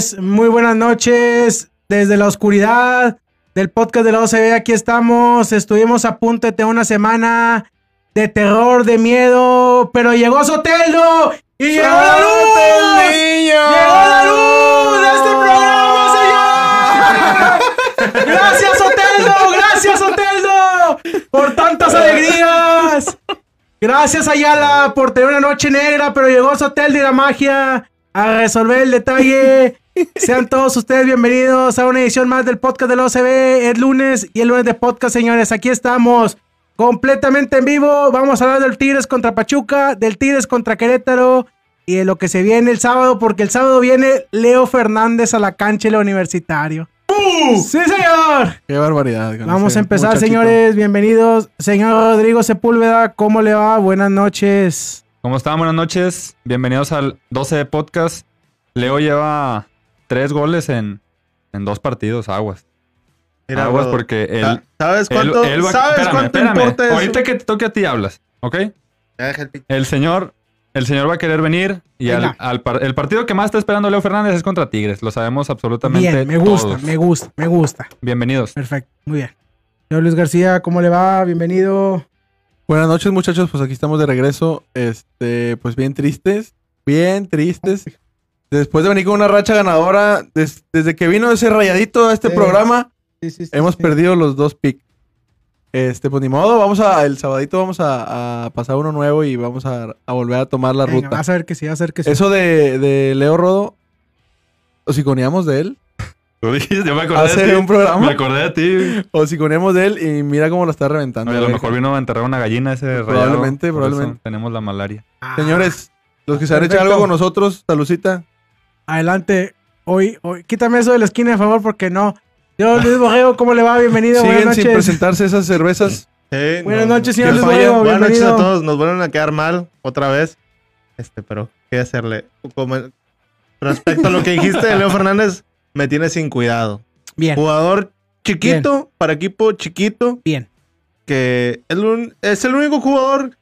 Señores, muy buenas noches. Desde la oscuridad del podcast de la OCB, aquí estamos. Estuvimos a punto de tener una semana de terror, de miedo, pero llegó Soteldo y llegó la luz. Llegó la luz de este programa, señor. Gracias, Soteldo. Gracias, Soteldo, por tantas alegrías. Gracias, Ayala, por tener una noche negra, pero llegó Soteldo y la magia a resolver el detalle. Sean todos ustedes bienvenidos a una edición más del podcast del OCB. Es lunes y el lunes de podcast, señores. Aquí estamos completamente en vivo. Vamos a hablar del Tigres contra Pachuca, del Tigres contra Querétaro y de lo que se viene el sábado, porque el sábado viene Leo Fernández a la cancha del universitario. ¡Sí, señor! Qué barbaridad. Vamos a empezar, muchachito. señores. Bienvenidos. Señor Rodrigo Sepúlveda, ¿cómo le va? Buenas noches. ¿Cómo están? Buenas noches. Bienvenidos al 12 de podcast. Leo lleva tres goles en, en dos partidos, aguas. Mira, aguas bro, porque él... sa- ¿Sabes cuánto, él va- ¿sabes espérame, cuánto espérame. importa eso? Ahorita que te toque a ti hablas, ¿ok? El señor, el señor va a querer venir y al, Venga. al par- el partido que más está esperando Leo Fernández es contra Tigres. Lo sabemos absolutamente Bien, me gusta, todos. me gusta, me gusta. Bienvenidos. Perfecto, muy bien. Señor Luis García, ¿cómo le va? Bienvenido. Buenas noches, muchachos. Pues aquí estamos de regreso. Este, pues bien tristes. Bien tristes. Después de venir con una racha ganadora, des- desde que vino ese rayadito a este Sí. programa, Sí, sí, sí, hemos sí. perdido los dos picks. Este, pues ni modo, vamos a, el sabadito vamos a, a pasar uno nuevo y vamos a, a volver a tomar la Venga, ruta. vas a ver que sí, vas a ver que sí. Eso de, de Leo Rodo, o si coneamos de él, Tú dijiste, yo me acordé hace de ti. un programa, Me acordé de ti. o si coneamos de él y mira cómo lo está reventando. Oye, a lo mejor vino a enterrar una gallina ese rayado. Probablemente, probablemente. Tenemos la malaria. Ah, Señores, los que se han hecho algo con nosotros, salucita. Adelante. Hoy, hoy, quítame eso de la esquina, por favor, porque no. Señor Luis Borrego, ¿cómo le va? Bienvenido, Siguen buenas sin noches. presentarse esas cervezas. Sí, Buenas no, noches, señor Luis. Borrego, Buenas noches a todos. Nos vuelven a quedar mal otra vez. Este, pero ¿qué hacerle? Como respecto a lo que dijiste de Leo Fernández, me tiene sin cuidado. Bien, Jugador chiquito para equipo chiquito bien. que es, un- es el único jugador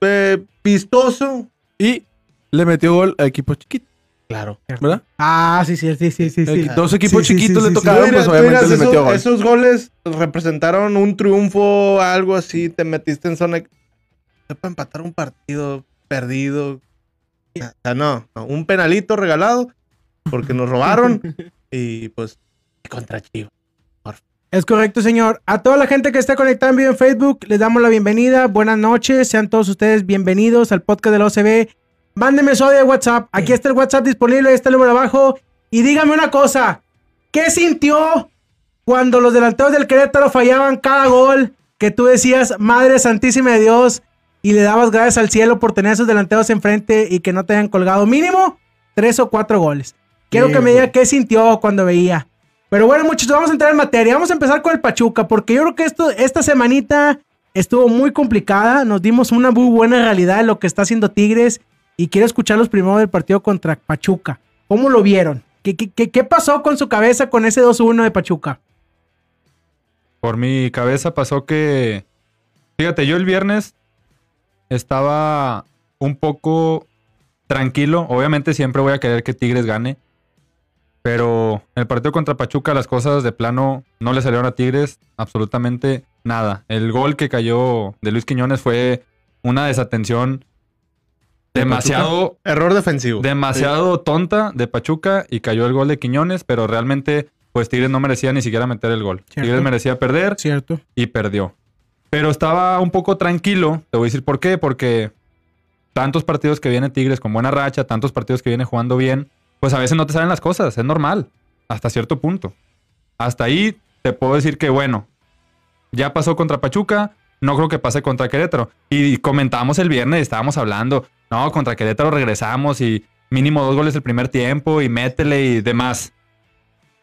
eh, vistoso. Y le metió gol a equipo chiquito, Claro. ¿verdad? Ah, sí, sí, sí, sí, sí. sí. Dos equipos Sí, chiquitos sí, le sí, sí. tocaron, pues obviamente le esos, metió gol. esos goles representaron un triunfo, algo así. Te metiste en zona. Para empatar un partido perdido. O sea, no, no, un penalito regalado porque nos robaron y pues contra Chivas. Es correcto, señor. A toda la gente que está conectada en vivo en Facebook, les damos la bienvenida. Buenas noches. Sean todos ustedes bienvenidos al podcast de la OCB. Mándenme su audio de WhatsApp. Aquí está el WhatsApp disponible, ahí está el número abajo. Y dígame una cosa. ¿Qué sintió cuando los delanteros del Querétaro fallaban cada gol? Que tú decías, Madre Santísima de Dios, y le dabas gracias al cielo por tener a esos delanteros enfrente y que no te hayan colgado mínimo tres o cuatro goles. Quiero que me diga qué sintió cuando veía. Pero bueno, muchachos, vamos a entrar en materia. Vamos a empezar con el Pachuca, porque yo creo que esto, esta semanita estuvo muy complicada. Nos dimos una muy buena realidad de lo que está haciendo Tigres. Y quiero escucharlos primero del partido contra Pachuca. ¿Cómo lo vieron? ¿Qué, qué, qué- pasó con su cabeza con ese 2-1 de Pachuca? Por mi cabeza pasó que. Fíjate, yo el viernes estaba un poco tranquilo. Obviamente siempre voy a querer que Tigres gane. Pero en el partido contra Pachuca las cosas de plano no le salieron a Tigres absolutamente nada. El gol que cayó de Luis Quiñones fue una desatención ¿De demasiado Error defensivo. demasiado tonta de Pachuca y cayó el gol de Quiñones, pero realmente pues Tigres no merecía ni siquiera meter el gol. Cierto. Tigres merecía perder Cierto. y perdió. Pero estaba un poco tranquilo, te voy a decir por qué, porque tantos partidos que viene Tigres con buena racha, tantos partidos que viene jugando bien, pues a veces no te salen las cosas, es normal, hasta cierto punto. Hasta ahí te puedo decir que bueno, ya pasó contra Pachuca, no creo que pase contra Querétaro. Y comentábamos el viernes, estábamos hablando, no, contra Querétaro regresamos y mínimo dos goles el primer tiempo y métele y demás.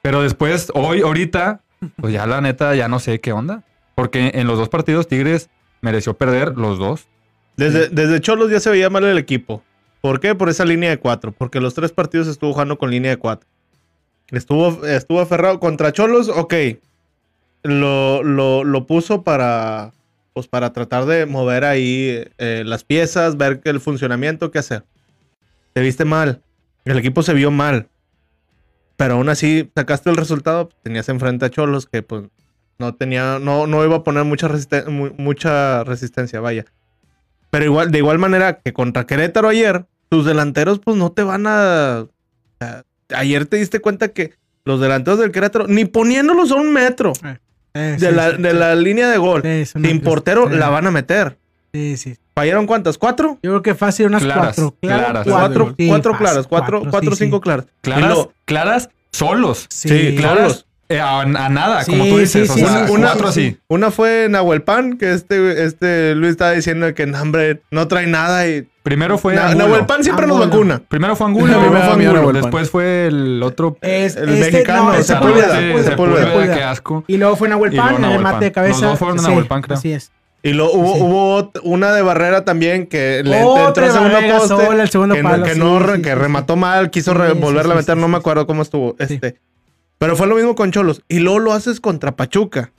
Pero después, hoy, ahorita, pues ya la neta, ya no sé qué onda. Porque en los dos partidos Tigres mereció perder los dos. Desde, desde Cholos ya se veía mal el equipo. ¿Por qué? Por esa línea de cuatro. Porque los tres partidos estuvo jugando con línea de cuatro. Estuvo, estuvo aferrado contra Cholos, ok. Lo, lo, lo puso para, pues para tratar de mover ahí eh, las piezas, ver el funcionamiento, qué hacer. Te viste mal. El equipo se vio mal. Pero aún así sacaste el resultado. Tenías enfrente a Cholos que pues no tenía, no, no iba a poner mucha, resisten- mu- mucha resistencia, vaya. Pero igual, de igual manera que contra Querétaro ayer, tus delanteros pues no te van a... ayer te diste cuenta que los delanteros del Querétaro, ni poniéndolos a un metro Eh, de, sí, la, sí, de sí. la línea de gol, sin cosa- portero, sí. la van a meter. Sí, sí. ¿Fallaron cuántas? ¿Cuatro? Yo creo que fácil unas Claras, cuatro. Claras. Cuatro, Sí, cuatro fácil, claras, cuatro, cuatro, sí, cinco sí. claras. Claras, lo- claras, solos. Sí. Claras, eh, a, a nada, Sí, como tú dices. sí, o sí, sea, sí, una- cuatro así. Una fue Nahuelpan, que este, este Luis estaba diciendo que no, hombre, no trae nada y... Primero fue Na- Angulo. Nahuelpan siempre nos Angulo. vacuna. Primero fue Angulo, Primero luego fue Angulo, Angulo. Después fue el otro. Es, El este, mexicano, no, Sepúlveda. Sepúlveda, Sí, Sepúlveda, Sepúlveda. Sepúlveda. Qué asco. Y luego fue Nahuel Pan, el Nahuel mate de Pan. Los cabeza. dos fueron Sí, Nahuel Pan, creo. Así es. Y luego hubo, Sí. hubo ot- una de barrera también que le entró de segundo poste. sola, el segundo que no- palo, que sí, no, re- sí, que sí, remató mal, quiso Sí, re- sí, volverla a meter, sí, no me acuerdo cómo estuvo. Este. Pero fue lo mismo con Cholos. Y luego lo haces contra Pachuca.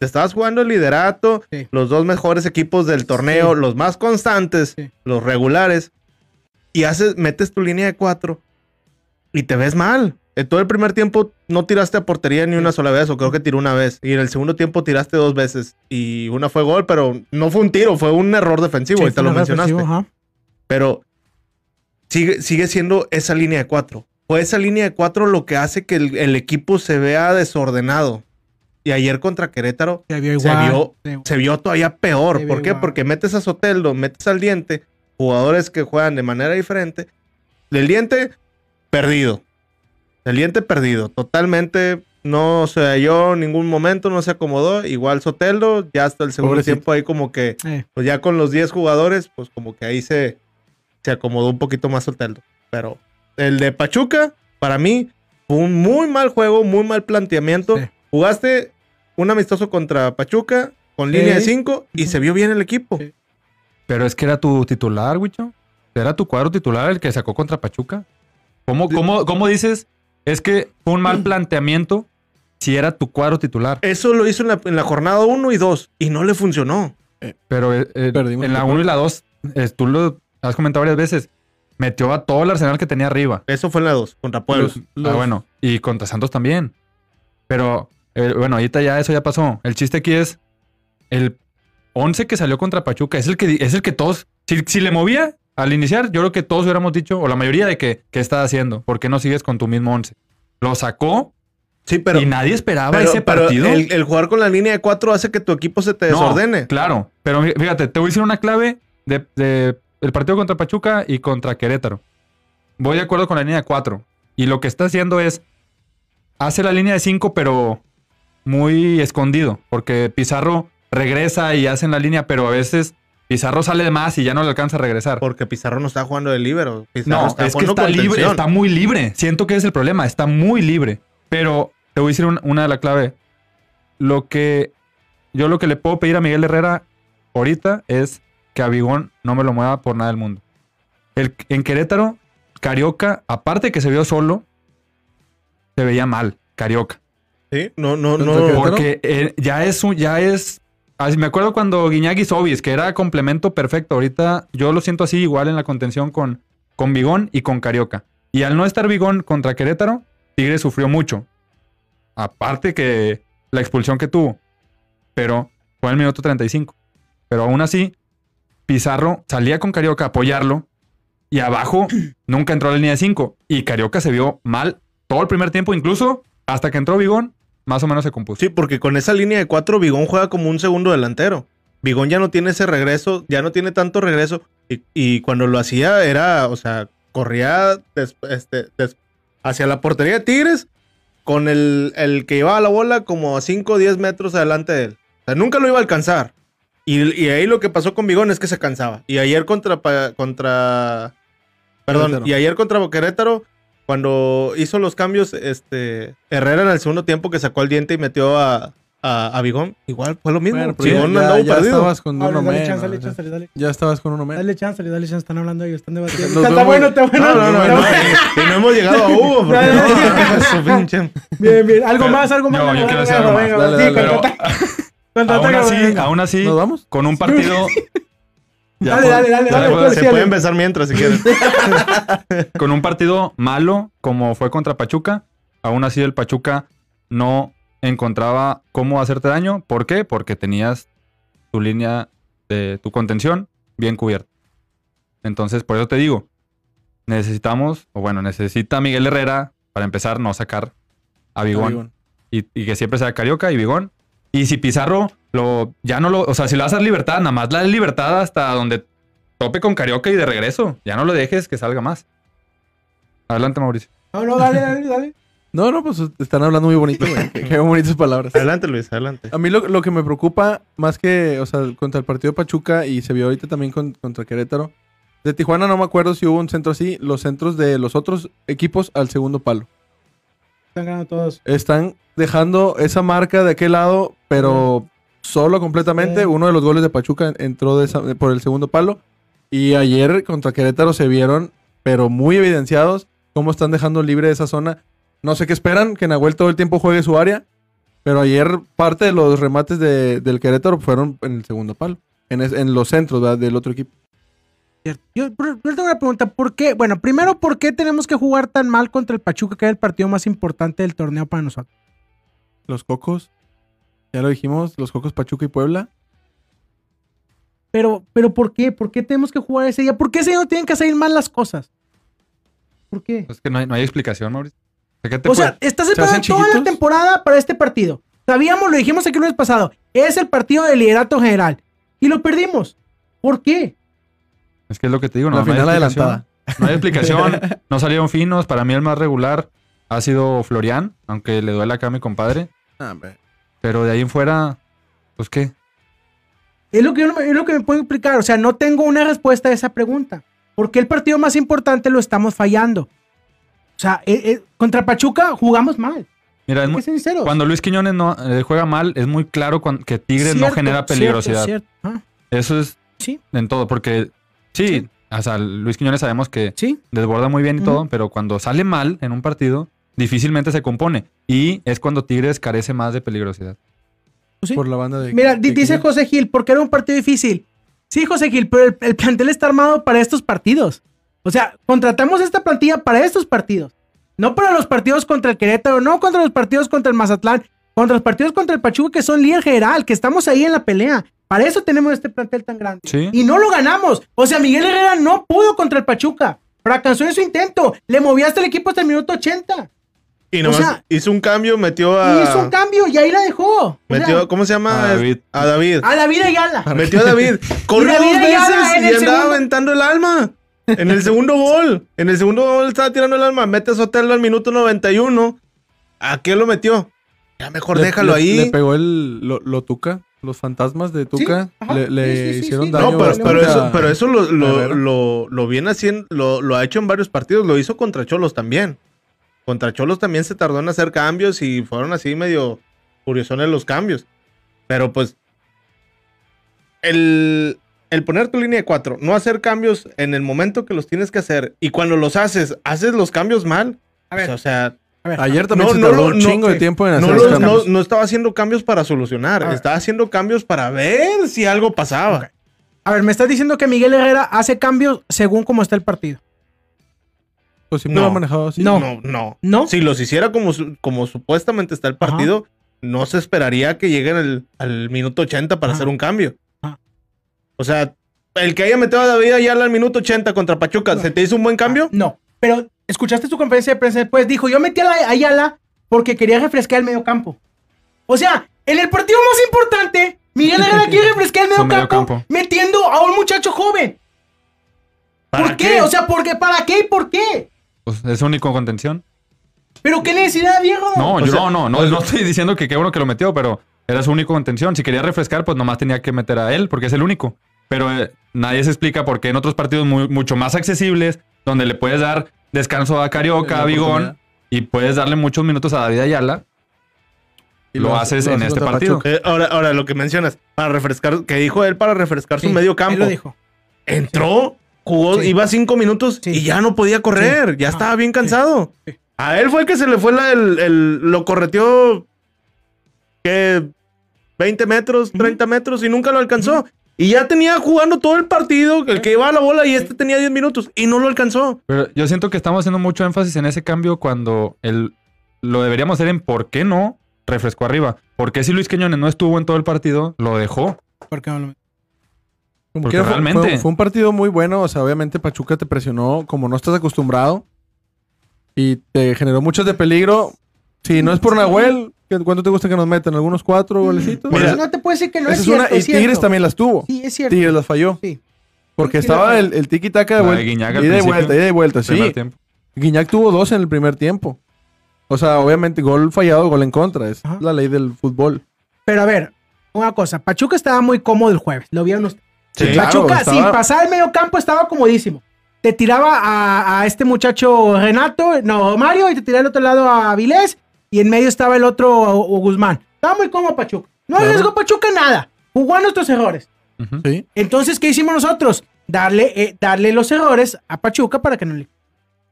Te estabas jugando el liderato, Sí. los dos mejores equipos del torneo, Sí. los más constantes, Sí. los regulares. Y haces, metes tu línea de cuatro y te ves mal. En todo el primer tiempo no tiraste a portería ni una sola vez, o creo que tiró una vez. Y en el segundo tiempo tiraste dos veces. Y una fue gol, pero no fue un tiro, fue un error defensivo. Sí, y te fue lo mencionaste. Pero sigue, sigue siendo esa línea de cuatro. Fue esa línea de cuatro lo que hace que el, el equipo se vea desordenado. Y ayer contra Querétaro Se vio Se igual. vio- Sí. se vio todavía peor. ¿Por qué? igual. Porque metes a Soteldo, metes al diente, jugadores que juegan de manera diferente. Del diente, perdido. Del diente, perdido. Totalmente no se halló en ningún momento, no se acomodó. Igual Soteldo, ya hasta el segundo Pobrecito. tiempo ahí como que Eh, pues ya con los 10 jugadores, pues como que ahí se, se acomodó un poquito más Soteldo. Pero el de Pachuca, para mí, fue un muy mal juego, muy mal planteamiento. Sí. Jugaste un amistoso contra Pachuca con Sí. línea de 5 y se vio bien el equipo. Sí. Pero es que era tu titular, Wicho. Era tu cuadro titular el que sacó contra Pachuca. ¿Cómo, cómo, cómo dices? Es que fue un mal planteamiento si era tu cuadro titular. Eso lo hizo en la, en la jornada 1 y 2 y no le funcionó. Pero eh, eh, Perdimos en la el 1 y la 2, tú lo has comentado varias veces, metió a todo el arsenal que tenía arriba. Eso fue en la 2 contra Puebla. Ah, bueno, y contra Santos también. Pero, eh, bueno, ahorita ya eso ya pasó. El chiste aquí es el 11 que salió contra Pachuca. Es el que, es el que todos, si, si le movía al iniciar, yo creo que todos hubiéramos dicho, o la mayoría de que, ¿qué estás haciendo? ¿Por qué no sigues con tu mismo 11? Lo sacó Sí, pero, y nadie esperaba pero- ese pero partido. el, el jugar con la línea de 4 hace que tu equipo se te No, desordene. Claro, pero fí- fíjate, te voy a decir una clave de, de el partido contra Pachuca y contra Querétaro. Voy de acuerdo con la línea de 4. Y lo que está haciendo es, hace la línea de 5, pero muy escondido, porque Pizarro regresa y hace en la línea, pero a veces Pizarro sale de más y ya no le alcanza a regresar. Porque Pizarro no está jugando de libero. Pizarro No, está es que está libre, está muy libre. Siento que es el problema, está muy libre. Pero te voy a decir un- una de la clave. Lo que yo lo que le puedo pedir a Miguel Herrera ahorita es que a Bigón no me lo mueva por nada del mundo. El, en Querétaro, Carioca, aparte que se vio solo, se veía mal, Carioca. Sí, no, no, ¿Contra no. Porque eh, ya es un, ya es. así me acuerdo cuando Guiñac y Sobis, que era complemento perfecto. Ahorita yo lo siento así, igual en la contención con, con Bigón y con Carioca. Y al no estar Bigón contra Querétaro, Tigre sufrió mucho. Aparte que la expulsión que tuvo. Pero fue en el minuto 35. Pero aún así, Pizarro salía con Carioca a apoyarlo. Y abajo nunca entró a la línea de 5. Y Carioca se vio mal todo el primer tiempo, incluso hasta que entró Bigón, más o menos se compuso. Sí, porque con esa línea de cuatro, Bigón juega como un segundo delantero. Bigón ya no tiene ese regreso, ya no tiene tanto regreso. Y, y cuando lo hacía era, o sea, corría des- este, des- hacia la portería de Tigres con el, el que llevaba la bola como a 5 o 10 metros adelante de él. O sea, nunca lo iba a alcanzar. Y, y ahí lo que pasó con Bigón es que se cansaba. Y ayer contra, Pa- contra Perdón, Querétaro. y ayer contra Querétaro, cuando hizo los cambios, este Herrera en el segundo tiempo que sacó el diente y metió a, a, a Bigón, igual fue lo mismo. Bueno, pero Bigón ya, perdido. estabas con uno Dale, dale menos. chance, dale o sea, chance, dale. Ya estabas con uno menos. Dale chance, dale chance, están hablando ellos, están debatiendo. Está, bueno, está bueno. No, no, no, no, y no hemos llegado a Hugo, porque no. Bien, bien. ¿Algo más? ¿Algo más? Yo- yo Venga, quiero venga, decir algo más. Aún así, aún así, ¿Nos vamos? con un partido. Ya, Dale, dale, dale, dale, Se puede empezar mientras si quieres. con un partido malo como fue contra Pachuca, aún así el Pachuca no encontraba cómo hacerte daño. ¿Por qué? Porque tenías tu línea de tu contención bien cubierta. Entonces, por eso te digo, necesitamos, o bueno, necesita Miguel Herrera, para empezar, no sacar a Bigón. Bigón. Y, y que siempre sea Carioca y Bigón. Y si Pizarro lo, ya no lo, o sea, si le vas a dar libertad, nada más la libertad hasta donde tope con Carioca y de regreso. Ya no lo dejes que salga más. Adelante, Mauricio. No, no, dale, dale, dale. No, no, pues están hablando muy bonito, güey. Qué qué bonitas palabras. Adelante, Luis, adelante. A mí lo, lo que me preocupa, más que, o sea, contra el partido de Pachuca y se vio ahorita también con- contra Querétaro. De Tijuana no me acuerdo si hubo un centro así. Los centros de los otros equipos al segundo palo. Están ganando todos. Están dejando esa marca de aquel lado, pero solo completamente. Sí. Uno de los goles de Pachuca entró de esa- por el segundo palo. Y ayer contra Querétaro se vieron, pero muy evidenciados, cómo están dejando libre esa zona. No sé qué esperan, que Nahuel todo el tiempo juegue su área. Pero ayer parte de los remates de- del Querétaro fueron en el segundo palo. En, es- en los centros ¿verdad? del otro equipo. Yo, yo tengo una pregunta. ¿Por qué? Bueno, primero, ¿por qué tenemos que jugar tan mal contra el Pachuca, que era el partido más importante del torneo para nosotros? Los Cocos, ya lo dijimos, los Cocos Pachuca y Puebla. Pero, pero ¿por qué? ¿Por qué tenemos que jugar ese día? ¿Por qué ese día no tienen que salir mal las cosas? ¿Por qué? Es que no hay, no hay explicación, Mauricio. ¿De qué te O sea, puede- estás ¿Se esperando toda la temporada para este partido. Sabíamos, lo dijimos aquí el lunes pasado. Es el partido de liderato general. Y lo perdimos. ¿Por qué? es que es lo que te digo, no, la no hay final explicación. adelantada. No hay explicación. no salieron finos. Para mí el más regular ha sido Florian, aunque le duele acá a mi compadre. Ah, hombre. Pero de ahí en fuera, pues qué. Es lo, que yo no me- es lo que me puedo explicar. O sea, no tengo una respuesta a esa pregunta. ¿Por qué el partido más importante lo estamos fallando? O sea, eh, eh, contra Pachuca jugamos mal. Mira, es muy- sinceros. cuando Luis Quiñones no eh, juega mal, es muy claro que Tigres no Cierto, genera cierto, peligrosidad. cierto. Ah, Eso es sí, en todo, porque sí, Sí. o sea, Luis Quiñones sabemos que sí. desborda muy bien y todo, pero cuando sale mal en un partido, difícilmente se compone. Y es cuando Tigres carece más de peligrosidad. Pues sí. Por la banda de. Mira, de dice. José Gil, porque era un partido difícil. Sí, José Gil, pero el, el plantel está armado para estos partidos. O sea, contratamos esta plantilla para estos partidos. No para los partidos contra el Querétaro, no contra los partidos contra el Mazatlán, contra los partidos contra el Pachuca, que son líder general, que estamos ahí en la pelea. Para eso tenemos este plantel tan grande. Sí. Y no lo ganamos. O sea, Miguel Herrera no pudo contra el Pachuca. Fracasó en su intento. Le movió hasta el equipo hasta el minuto 80. Y O nomás sea- hizo un cambio, metió Y a. hizo un cambio y ahí la dejó. O Metió, sea, ¿cómo se llama? A David. A David. a la vida y ala. Metió a David. Corrió David dos Ayala veces y andaba segundo- aventando el alma. En el segundo gol. En el segundo gol estaba tirando el alma. Mete a Sotelo al minuto 91. ¿A qué lo metió? Ya mejor Le- déjalo le- ahí. Le pegó el, lo, lo Tuca. Los fantasmas de Tuca le, le sí, sí, sí, hicieron sí. daño. No, pero, eso, pero eso lo, lo, Herrera. lo, lo viene haciendo, lo, lo ha hecho en varios partidos, lo hizo contra Cholos también. Contra Cholos también se tardó en hacer cambios y fueron así medio curiosones los cambios. Pero pues, el, el poner tu línea de cuatro, no hacer cambios en el momento que los tienes que hacer y cuando los haces, haces los cambios mal. A ver, o sea, a ver. Ayer también No, se tardó un no, chingo de tiempo en hacer los- cambios. no estaba haciendo cambios para solucionar, estaba haciendo cambios para ver si algo pasaba. A ver, me estás diciendo que Miguel Herrera hace cambios según cómo está el partido. Pues siempre No. lo ha manejado así. No. no. no. ¿No? Si los hiciera como, como supuestamente está el partido, no se esperaría que lleguen al, al minuto 80 para Ajá. hacer un cambio. Ajá. O sea, el que haya metido a David Ayala al minuto 80 contra Pachuca. ¿se te hizo un buen cambio? No. Pero escuchaste su conferencia de prensa después. Dijo, yo metí a la- a Ayala porque quería refrescar el medio campo. O sea, en el partido más importante, Miguel Herrera quiere refrescar el medio medio campo, campo. metiendo a un muchacho joven. ¿Para ¿Por qué? O sea, ¿por qué? ¿para qué y por qué? Pues es único contención. ¿Pero qué necesidad, Diego? No, O yo sea, no, no, no, no estoy diciendo que qué bueno que lo metió, pero era su único contención. Si quería refrescar, pues nomás tenía que meter a él, porque es el único. Pero eh, nadie se explica por qué en otros partidos muy- mucho más accesibles, donde le puedes dar descanso a Carioca, a Bigón, y puedes darle muchos minutos a David Ayala. Y lo haces en este partido. Eh, ahora, ahora, lo que mencionas, para refrescar, que dijo él para refrescar su medio Él campo. lo dijo. Entró, jugó, Sí. iba cinco minutos Sí. y ya no podía correr. Ya Ah, estaba bien cansado. Sí. A él fue el que se le fue la- el, el- lo correteó, que 20 metros, 30 metros y nunca lo alcanzó. Y ya tenía jugando todo el partido, el que iba a la bola y este tenía 10 minutos y no lo alcanzó. Pero yo siento que estamos haciendo mucho énfasis en ese cambio cuando el, lo deberíamos hacer en por qué no refrescó arriba. ¿Por qué si Luis Quiñones no estuvo en todo el partido, lo dejó? ¿Por qué no lo- Como fue- realmente- Fue, fue un partido muy bueno. O sea, obviamente Pachuca te presionó como no estás acostumbrado. Y te generó muchos de peligro. Si no es por Nahuel, ¿qué- ¿cuánto te gusta que nos metan? ¿Algunos cuatro golecitos? Mira, Pues no te puedo decir que no es es cierto. una, y cierto. Tigres también las tuvo. Sí, es cierto. Tigres las falló. Sí. Porque estaba el, el tiki-taka de vuelta. Guiñac al Ida y vuelta, ida y vuelta, sí. Tiempo. Guiñac tuvo dos en el primer tiempo. O sea, obviamente, gol fallado, gol en contra. Es Ajá. la ley del fútbol. Pero a ver, una cosa. Pachuca estaba muy cómodo el jueves. Lo vieron ustedes. Sí, claro, Pachuca, estaba- sin pasar el medio campo, estaba comodísimo. Te tiraba a, a este muchacho Renato, no, Mario, y te tiraba al otro lado a Vilés, y en medio estaba el otro o- o Guzmán. Estaba muy cómodo Pachuca. No Claro. arriesgó Pachuca nada. Jugó a nuestros errores. Sí. Entonces, ¿qué hicimos nosotros? Darle, eh, darle los errores a Pachuca para que no le...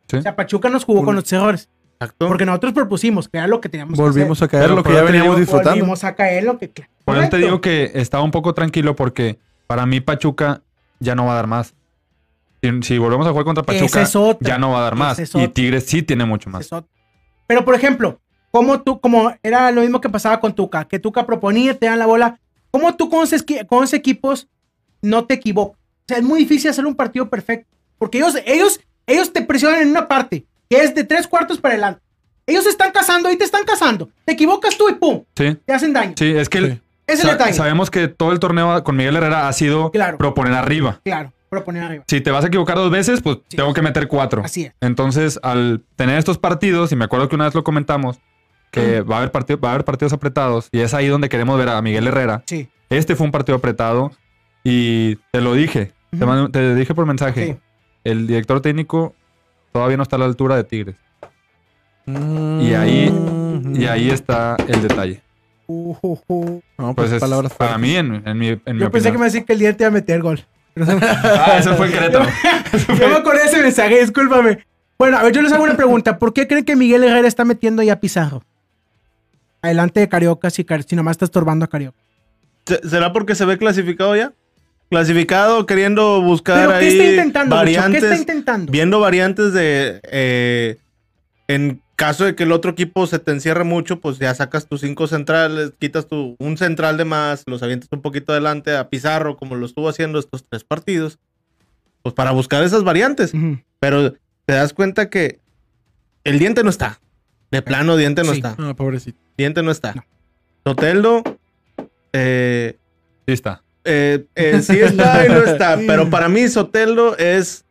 Sí. O sea, Pachuca nos jugó Un- con nuestros errores. Exacto. Porque nosotros propusimos, que era lo que teníamos que Volvimos hacer. a caer Pero lo que ya veníamos digo, disfrutando. Volvimos a caer lo que... Por eso te digo que estaba un poco tranquilo porque para mí Pachuca ya no va a dar más. Si, si volvemos a jugar contra Pachuca, es otra. ya no va a dar más. Es Y. Tigres sí tiene mucho más. Es. Pero, por ejemplo, como tú, como era lo mismo que pasaba con Tuca, que Tuca proponía, te dan la bola, ¿cómo tú con esos, equipos no te equivocas? O sea, es muy difícil hacer un partido perfecto, porque ellos, ellos, ellos te presionan en una parte, que es de tres cuartos para adelante. Ellos se están cazando y te están cazando. Te equivocas tú y pum, Sí, te hacen daño. sí, es que Sí. Es sa- el detalle. sabemos que todo el torneo con Miguel Herrera ha sido Claro. proponer arriba. Claro, proponer arriba. Si te vas a equivocar dos veces, pues Sí. tengo que meter cuatro. Así es. Entonces, al tener estos partidos, y me acuerdo que una vez lo comentamos, que va a haber, partido- va a haber partidos apretados, y es ahí donde queremos ver a Miguel Herrera. Sí. Este fue un partido apretado, y te lo dije, te, dije por mensaje, Sí. el director técnico todavía no está a la altura de Tigres. Y ahí- Y ahí está el detalle. Uh, uh, uh. No, Pues pues es, palabras para mí, en, en mi, en mi Yo pensé que me opinión. iba a decir que el día te iba a meter gol. Ah, eso fue en Querétaro. Yo me acordé de ese mensaje, discúlpame. Bueno, a ver, yo les hago una pregunta. ¿Por qué creen que Miguel Herrera está metiendo ya Pizarro? Adelante de Carioca, si, si nomás está estorbando a Carioca. ¿Se- ¿Será porque se ve clasificado ya? Clasificado, queriendo buscar ¿Pero qué ahí está intentando, variantes. ¿Qué está intentando? viendo variantes de eh, en caso de que el otro equipo se te encierre mucho, pues ya sacas tus cinco centrales, quitas tu un central de más, los avientas un poquito adelante a Pizarro, como lo estuvo haciendo estos tres partidos, pues para buscar esas variantes. Pero te das cuenta que el diente no está. De plano, diente no Sí. está. Ah, pobrecito. Diente no está. No. Soteldo, eh, Sí está. eh, eh, sí está y no está, Sí. pero para mí Sotelo es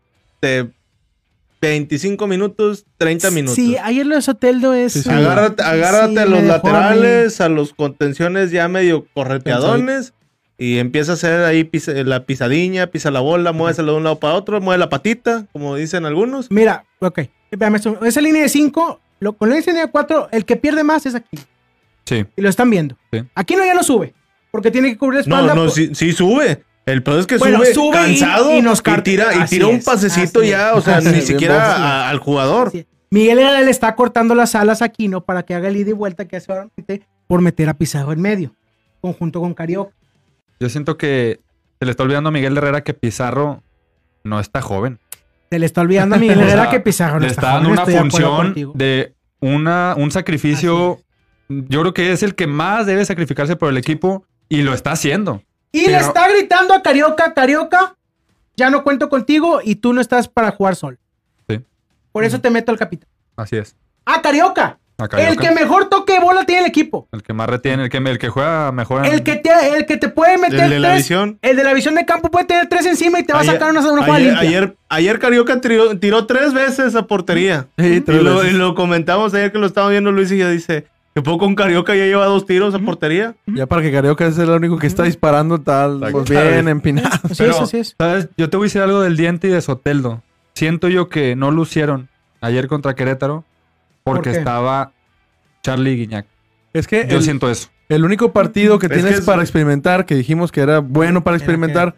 25 minutos, 30 minutos. Sí, ayer lo de Soteldo es... Sí, sí. agárrate agárrate sí, a los laterales, a, los contenciones ya medio correteadones y empieza a hacer ahí pisa- la pisadiña, pisa la bola, muévesela de un lado para otro, mueve la patita, como dicen algunos. a. Mira, ok. Esa línea de 5, con la línea de 4, el que pierde más es aquí. Sí. Y lo están viendo. Sí. Aquí no ya no sube, porque tiene que cubrir la No, no, por- sí, sí sube. El peor es que Bueno, sube, sube y- cansado y y, nos car- tira, y tira un pasecito ya, es. o sea, Así ni siquiera a- al jugador. Miguel Herrera le está cortando las alas a Aquino para que haga el ida y vuelta que hace ahorita por meter a Pizarro en medio, conjunto con Carioca. Yo siento que se le está olvidando a Miguel Herrera que Pizarro no está joven. Se le está olvidando a Miguel O Herrera sea, que Pizarro no le está está dando joven, una función de una, un sacrificio. Yo creo que es el que más debe sacrificarse por el equipo y lo está haciendo. Y le está gritando a Carioca, Carioca, ya no cuento contigo y tú no estás para jugar sol. Sí. Por eso te meto al capitán. Así es. Ah, Carioca, A Carioca, el que mejor toque de bola tiene el equipo. el que más retiene, el que, el que juega mejor. en- El que te, el que te puede meter El de la tres- visión. El de la visión de campo puede tener tres encima y te va a sacar una, una jugada ayer, limpia. ayer, ayer Carioca tiró, tiró tres veces a portería. Sí, Y lo, y lo comentamos ayer que lo estaba viendo Luis y ya dice que poco con Carioca ya lleva dos tiros a portería. Ya para que Carioca es el único que está disparando tal, pues bien empinado. Así Pero, es, así es. ¿sabes? Yo te voy a decir algo del diente y de Soteldo. siento yo que no lucieron ayer contra Querétaro porque estaba Charlie Guiñac. Es que Yo el, siento eso. el único partido que Es tienes que es- para experimentar, que dijimos que era bueno para experimentar,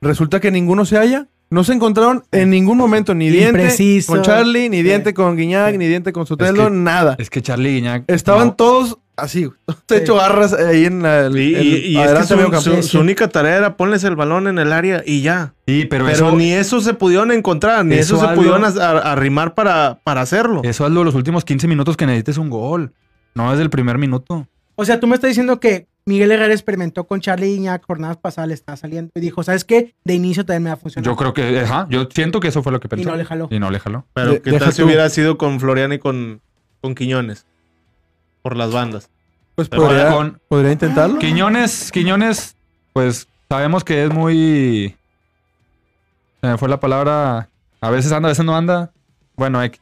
resulta que ninguno se halla. No se encontraron en ningún momento ni diente Impreciso. con Charlie, ni Sí. diente con Guiñac, Sí. ni diente con Sotelo, que- nada. Es que Charlie Guiñac. Estaban no, todos así, todos hecho garras ahí en la, el- Y, y- el- y es que adelante su, Sí, sí. única tarea era ponles el balón en el área y ya. Sí, pero, Pero, eso, ni eso se pudieron encontrar, ni eso, Eso se pudieron arrimar para, para hacerlo. eso hazlo los últimos 15 minutos que necesites un gol. No desde el primer minuto. O sea, tú me estás diciendo que Miguel Herrera experimentó con Charlie Iñak jornadas pasadas, le estaba saliendo y dijo, ¿sabes qué? De inicio también me va a funcionar. Yo creo que, ajá, yo siento que eso fue lo que pensó. no le jaló. Y no le jaló. Pero De- qué tal si tú. hubiera sido con Florian y con, con Quiñones. Por las bandas. Pues Pero podría, con- podría intentarlo. Quiñones, Quiñones, pues sabemos que es muy. Se me fue la palabra. A veces anda, a veces no anda. Bueno, X.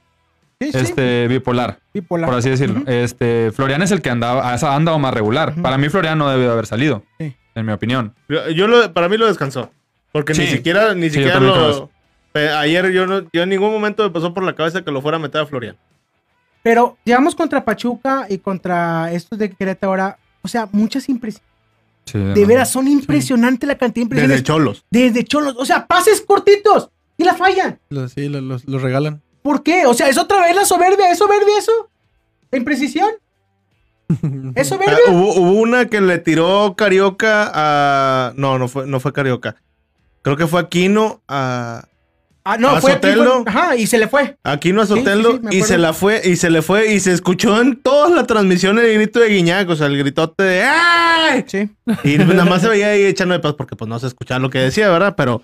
Sí, sí, este, bipolar, bipolar. por así decirlo. Este, Florian es el que andaba, ha andado más regular. Para mí, Florian no debió de haber salido. Sí. En mi opinión. Yo, yo lo- para mí lo descansó. Porque ni Sí. siquiera, ni Sí, siquiera lo. Ayer yo, no, yo en ningún momento me pasó por la cabeza que lo fuera a meter a Florian. Pero llegamos contra Pachuca y contra estos de Querétaro ahora. O sea, muchas impresiones. Sí, De veras, son impresionantes la cantidad de impresiones. Desde Cholos. Desde Cholos. O sea, pases cortitos y la fallan. Los- sí, los, los- los regalan. ¿Por qué? O sea, es otra vez la soberbia. ¿Es soberbia eso? ¿La imprecisión? ¿Es Ah, soberbia? hubo, hubo una que le tiró Carioca a. No, no fue, no fue Carioca. Creo que fue Aquino a. Ah, no, ¿a fue, Sotelo? Ajá, y se le fue. Aquino a Sí, sí, Sotelo sí, y se la fue, y se le fue, y se escuchó en toda la transmisión el grito de Guiñac, o sea, el gritote de ¡Ay! Sí. Y nada más se veía ahí echando de paz porque pues no se escuchaba lo que decía, ¿verdad? Pero,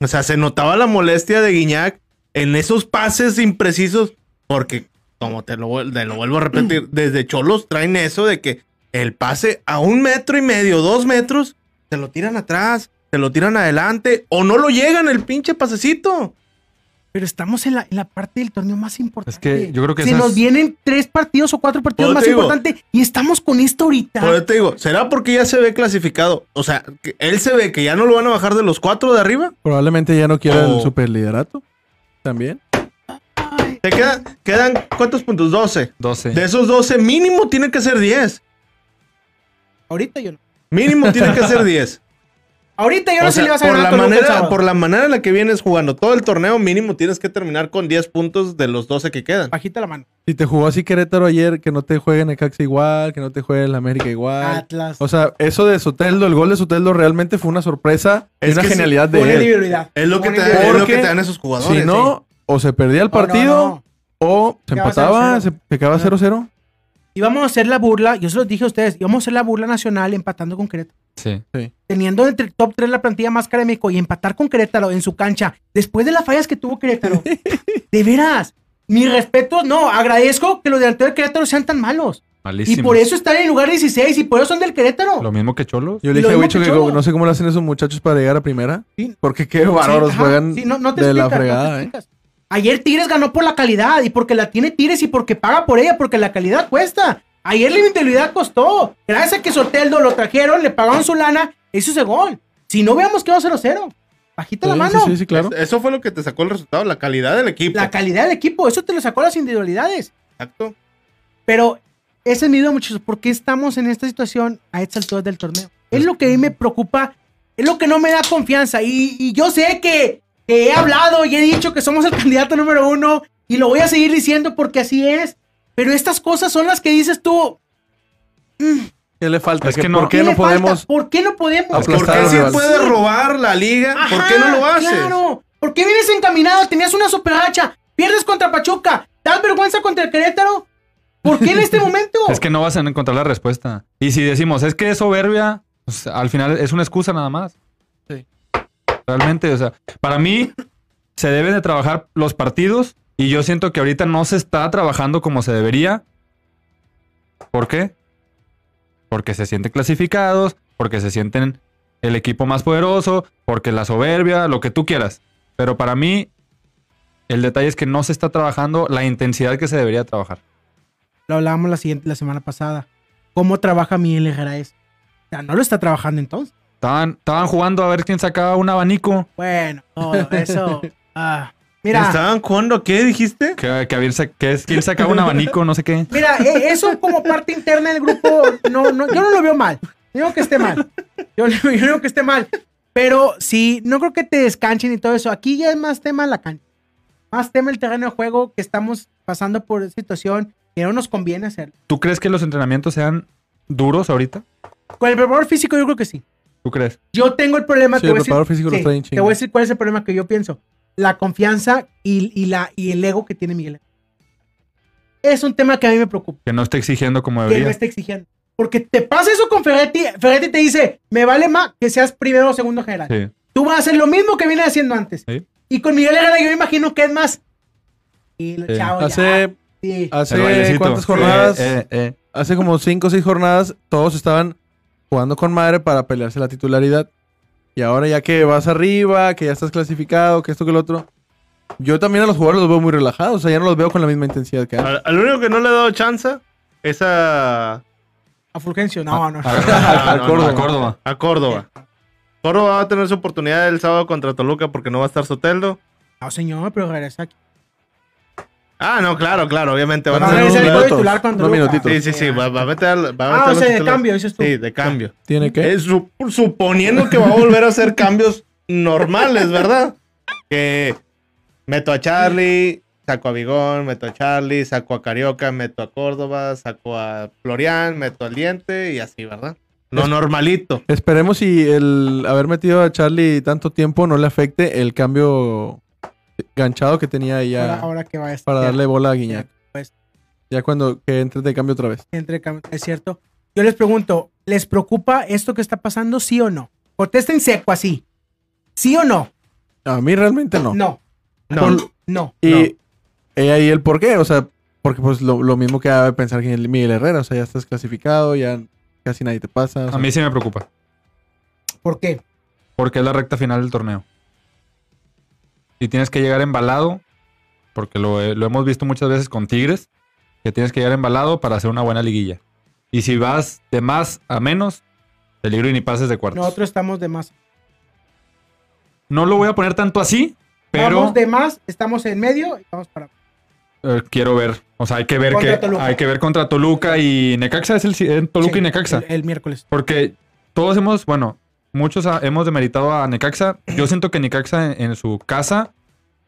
o sea, se notaba la molestia de Guiñac en esos pases imprecisos porque, como te lo, te lo vuelvo a repetir, desde Cholos traen eso de que el pase a un metro y medio, dos metros, se lo tiran atrás, se lo tiran adelante o no lo llegan el pinche pasecito. Pero estamos en la, en la parte del torneo más importante. Es que yo creo que Se esas- nos vienen tres partidos o cuatro partidos más importantes y estamos con esto ahorita. Por eso te digo, ¿será porque ya se ve clasificado? O sea, él se ve que ya no lo van a bajar de los cuatro de arriba. Probablemente ya no quiera Oh. el superliderato. También. Te queda- quedan, ¿cuántos puntos? 12. 12. De esos 12, mínimo tiene que ser 10. Ahorita yo no. Mínimo tiene que ser 10. Ahorita yo no sé si le vas a por, ganar la a Toluca el manera, por la manera en la que vienes jugando todo el torneo, mínimo tienes que terminar con 10 puntos de los 12 que quedan. Bajita la mano. Si te jugó así Querétaro ayer, que no te juegue Necaxa igual, que no te juegue el América igual. Atlas. O sea, eso de Soteldo, el gol de Soteldo realmente fue una sorpresa y Es una sí, genialidad Una de él. Es lo que, te, es lo Porque que te dan esos jugadores. Si no, o se perdía el Oh, no, partido no. o se empataba, 0-0. se, se quedaba 0-0. Íbamos a hacer la burla, yo se los dije a ustedes, íbamos a hacer la burla nacional empatando con Querétaro. Sí. Teniendo entre el top 3 la plantilla más cara de México y empatar con Querétaro en su cancha, después de las fallas que tuvo Querétaro. de veras, mi respeto, no, agradezco que los delanteros de Querétaro sean tan malos. Malísimo. Y por eso están en el lugar 16 y por eso son del Querétaro. Lo mismo que Cholos. Yo le dije a Wicho que no sé cómo lo hacen esos muchachos para llegar a primera. Sí. Porque qué bárbaros Sí, juegan sí, no- no te de la explicas, no te fregada, ¿eh? Ayer Tigres ganó por la calidad y porque la tiene Tigres y porque paga por ella, porque la calidad cuesta. Ayer la individualidad costó. Gracias a que Soteldo lo trajeron, le pagaron su lana, hizo ese gol. Si no hubiéramos quedado 0-0. Bajita la mano. sí, sí, sí, claro. Eso fue lo que te sacó el resultado, la calidad del equipo. La calidad del equipo, eso te lo sacó las individualidades. Exacto. Pero ese es mi duda, muchachos. ¿Por qué estamos en esta situación a estas alturas del torneo? Es lo que a mí me preocupa, es lo que no me da confianza. Y, y yo sé que, que he hablado y he dicho que somos el candidato número uno y lo voy a seguir diciendo porque así es. Pero estas cosas son las que dices tú. ¿Qué le falta? Es ¿Qué- que no- ¿Por qué le no falta? podemos? ¿Por qué no podemos? Aplastar ¿Por qué si puedes robar la liga? ¿Por qué no lo Ajá, haces? Claro. ¿Por qué vienes encaminado? Tenías una super hacha. Pierdes contra Pachuca. ¿Das vergüenza contra el Querétaro? ¿Por qué en este momento? Es que no vas a encontrar la respuesta. Y si decimos, es que es soberbia, pues, al final es una excusa nada más. Sí. Realmente, o sea, para mí se deben de trabajar los partidos y yo siento que ahorita no se está trabajando como se debería. ¿Por qué? Porque se sienten clasificados, porque se sienten el equipo más poderoso, porque la soberbia, lo que tú quieras. Pero para mí, el detalle es que no se está trabajando la intensidad que se debería trabajar. Lo hablábamos la, siguiente, la semana pasada. ¿Cómo trabaja Miguel Herrera sea, no lo está trabajando entonces. Estaban, estaban jugando a ver quién sacaba un abanico. Bueno, todo eso. ah. Mira, ¿Estaban jugando? ¿Qué dijiste? Que, que, había- que es que él sacaba un abanico, no sé qué. mira, eh, eso como parte interna del grupo, no, no, yo no lo veo mal. No digo que esté mal. Yo, yo digo que esté mal. Pero sí, no creo que te descanchen y todo eso. Aquí ya es más tema la cancha. Más tema el terreno de juego que estamos pasando por situación que no nos conviene hacer. ¿Tú crees que los entrenamientos sean duros ahorita? Con el preparador físico yo creo que sí. ¿Tú crees? Yo tengo el problema. Sí, te el voy a decir- preparador físico trae en Te voy a decir cuál es el problema que yo pienso. La confianza y, y la, y el ego que tiene Miguel. Es un tema que a mí me preocupa. Que no esté exigiendo como Que no debería. esté exigiendo. Porque te pasa eso con Ferretti. Ferretti te dice, me vale más que seas primero o segundo general. Sí. Tú vas a hacer lo mismo que vienes haciendo antes. Sí. Y con Miguel Herrera yo me imagino que es más. Y Sí. chao. Hace, hace cuántas Eh, jornadas, eh, eh. hace como cinco o seis jornadas, todos estaban jugando con madre para pelearse la titularidad. Y ahora ya que vas arriba, que ya estás clasificado, que esto que lo otro. Yo también a los jugadores los veo muy relajados, o sea, ya no los veo con la misma intensidad que antes. Al, al único que no le he dado chance es a, A Fulgencio, no, no. A, a- a- no, Córdoba. no. a Córdoba. a Córdoba. Córdoba va a tener su oportunidad el sábado contra Toluca porque no va a estar Soteldo. No, señor, pero regresa aquí. Ah, no, claro, claro, obviamente van Va a ser el titular con unos Toluca. minutitos. Sí, sí, sí, va, va a meter, va a meter Ah, o sea, de cambio, dices tú. Sí, de cambio. ¿Tiene que? Su- suponiendo que va a volver a hacer cambios normales, ¿verdad? Que meto a Charlie, saco a Vigón, meto a Charlie, saco a Carioca, meto a Córdoba, saco a Florian, meto al Diente y así, ¿verdad? Lo Es- normalito. Esperemos si el haber metido a Charlie tanto tiempo no le afecte el cambio ganchado que tenía ahí Ahora, ya ahora que va a estar. para darle bola a Guiñac. Pues, Ya cuando que entre de cambio otra vez. entre cam- es cierto. Yo les pregunto, ¿les preocupa esto que está pasando, sí o no? Contesten seco así. ¿Sí o no? A mí realmente no. No. No. Por- no. Y ahí el por qué, o sea, porque pues lo, lo mismo que de pensar que el Miguel Herrera, o sea, ya estás clasificado, ya casi nadie te pasa. o sea, A mí sí me preocupa. ¿Por qué? Porque es la recta final del torneo. Y tienes que llegar embalado, porque lo, lo hemos visto muchas veces con Tigres, que tienes que llegar embalado para hacer una buena liguilla. Y si vas de más a menos, peligro y ni pases de cuartos. Nosotros estamos de más. No lo voy a poner tanto así, pero Vamos de más, estamos en medio y vamos para. eh, quiero ver. O sea, hay que ver Contra que Toluca. hay que ver contra Toluca y Necaxa es el eh, Toluca Sí, y Necaxa. El, el miércoles. Porque todos hemos, bueno, muchos ha- hemos demeritado a Necaxa. Yo siento que Necaxa en, en su casa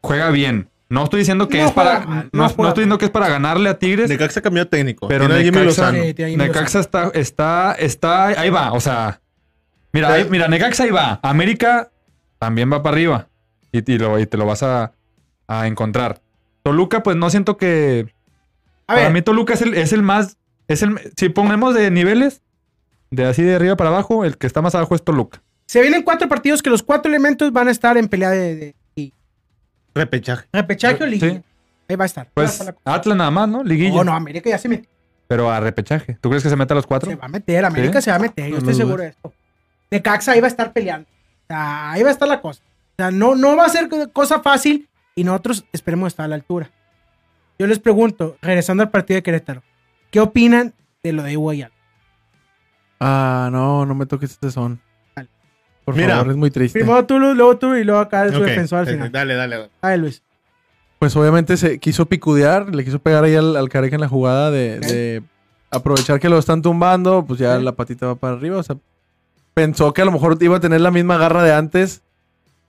juega bien. No estoy diciendo que No es para. juega no, no estoy diciendo que es para ganarle a Tigres. Necaxa cambió técnico. Pero Tiene a Jimmy Necaxa- Necaxa está, está, está, ahí va, o sea. Mira, ahí- mira, Necaxa ahí va. América también va para arriba. Y, y lo- y te lo vas a, a encontrar. Toluca, pues no siento que. A para ver, mí Toluca es el, es el más. Es el, si ponemos de niveles, de así de arriba para abajo, el que está más abajo es Toluca. se vienen cuatro partidos que los cuatro elementos van a estar en pelea de, de- Repechaje. repechaje o liguilla. Sí. Ahí va a estar. Pues Atlas nada más, ¿no? la- Liguilla. No, no, América ya se metió. Pero a repechaje. ¿Tú crees que se mete a los cuatro? Se va a meter, América ¿Sí? se va a meter, yo No estoy seguro de esto. Necaxa ahí va a estar peleando. O sea, ahí va a estar la cosa. O sea, no, no va a ser cosa fácil y nosotros esperemos estar a la altura. Yo les pregunto, regresando al partido de Querétaro, ¿qué opinan de lo de Guayal? Ah, no, no me toques este son. Dale. Por Mira, favor, es muy triste. Primero tú, Lu, luego tú y luego acá su Ok, defensor al eh, final. Dale, dale. Ay, Luis. Pues obviamente se quiso picudear, le quiso pegar ahí al, al Careca en la jugada de, aprovechar que lo están tumbando, pues ya la patita va para arriba. O sea, pensó que a lo mejor iba a tener la misma garra de antes,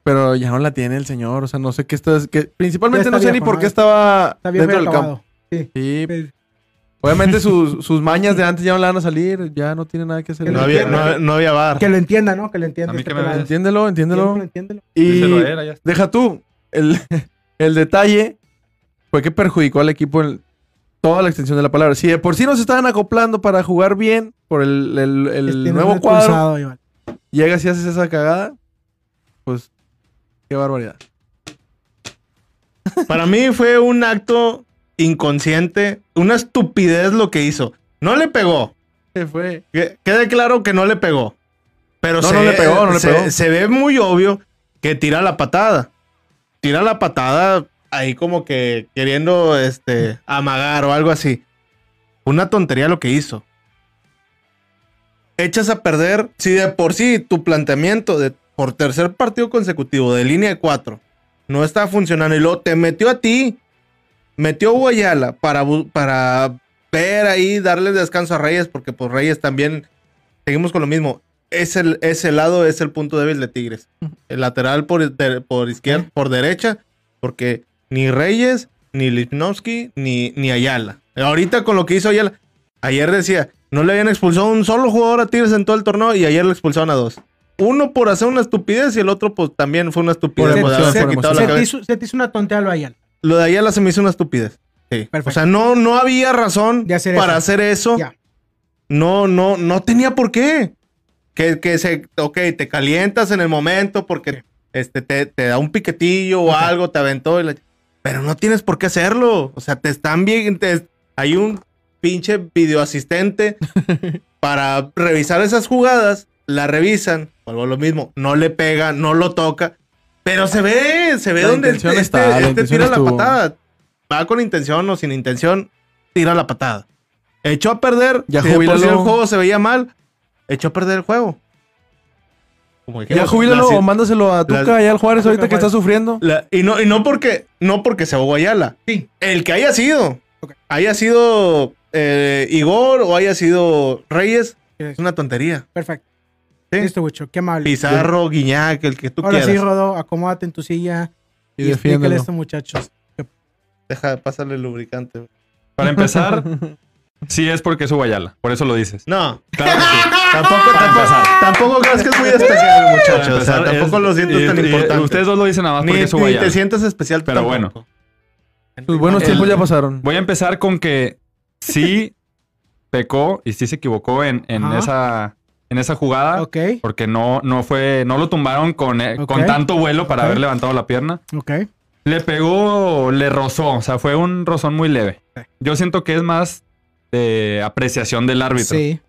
pero ya no la tiene el señor. O sea, no sé qué está. Que, principalmente no sé ni por ¿no? qué estaba Está bien dentro del acabado. campo. Sí. Sí, Sí. Obviamente sus, sus mañas de antes ya no le van a salir, ya no tiene nada que hacer. Que No había, no, no había bar. Que lo entienda, ¿no? Que lo entienda. A mí este que me. Entiéndelo, entiéndelo. Entiéndelo. Y ya deja tú, el, el detalle fue que perjudicó al equipo en toda la extensión de la palabra. Si de por sí nos estaban acoplando para jugar bien por el, el- el Este, nuevo no cuadro, Iván. llegas y haces esa cagada, pues qué barbaridad. Para mí fue un acto inconsciente, una estupidez lo que hizo. No le pegó. ¿Qué fue? Que- Quede claro que no le pegó. Pero No, se, no le pegó, no le se- pegó. se ve muy obvio que tira la patada. Tira la patada ahí como que queriendo este amagar o algo así. Una tontería lo que hizo. Echas a perder, si de por sí tu planteamiento de por tercer partido consecutivo de línea de cuatro no estaba funcionando y luego te metió a ti, metió a Guayala para, para ver ahí, darle descanso a Reyes, porque pues Reyes también, seguimos con lo mismo, es el, ese lado es el punto débil de Tigres. El lateral por, de- por izquierda, por derecha, porque ni Reyes, ni Lichnowsky, ni, ni Ayala. Ahorita con lo que hizo Ayala, ayer decía, no le habían expulsado un solo jugador a Tigres en todo el torneo y ayer le expulsaron a dos. Uno por hacer una estupidez y el otro pues también fue una estupidez. Pues, Se te, hizo, se te hizo una tonteada lo Ayala. Lo de Ayala se me hizo una estupidez. Sí. O sea, no, no había razón De hacer para eso. hacer eso. Ya. No, no, no tenía por qué. Que, que se, ok, te calientas en el momento porque este, te, te da un piquetillo o algo, te aventó. y la- pero no tienes por qué hacerlo. O sea, te están bien. te- hay un pinche videoasistente para revisar esas jugadas. La revisan, vuelvo a lo mismo. No le pega, no lo toca. Pero se ve, se ve La donde intención este, está, la este tira la patada. Va con intención o sin intención, tira la patada. Echó a perder. Ya si sí jubílalo. el juego se veía mal. Echó a perder el juego. Como Ya jubílalo la- o mándaselo a Tuca allá al Juárez ahorita que está sufriendo. la- y no, y no porque no porque se ahogó Ayala. Sí. El que haya sido. Haya sido eh, Igor o haya sido Reyes. Es una tontería. Perfecto. Sí. Listo, Wicho. Qué amable. Pizarro, Guiñac, el que tú Ahora sí, quieras. Rodo, acomódate en tu silla Y y, explícale a estos muchachos. Deja de pasarle el lubricante. Para empezar, sí es porque es Guayala. Por eso lo dices. No. Claro que sí. Tampoco, Para tampoco, empezar. tampoco creas que es muy especial, muchachos. O sea, empezar, tampoco es- lo siento y- tan y- importante. Ustedes dos lo dicen nada más ni, porque es ni te sientes especial Pero tampoco. Sus buenos tiempos ya pasaron. Voy a empezar con que sí pecó y sí se equivocó en, en esa en esa jugada. Ok, Porque no, no fue, no lo tumbaron con, eh, con tanto vuelo para haber levantado la pierna. ok. Le pegó, le rozó, o sea, fue un rozón muy leve. Yo siento que es más de apreciación del árbitro. Sí,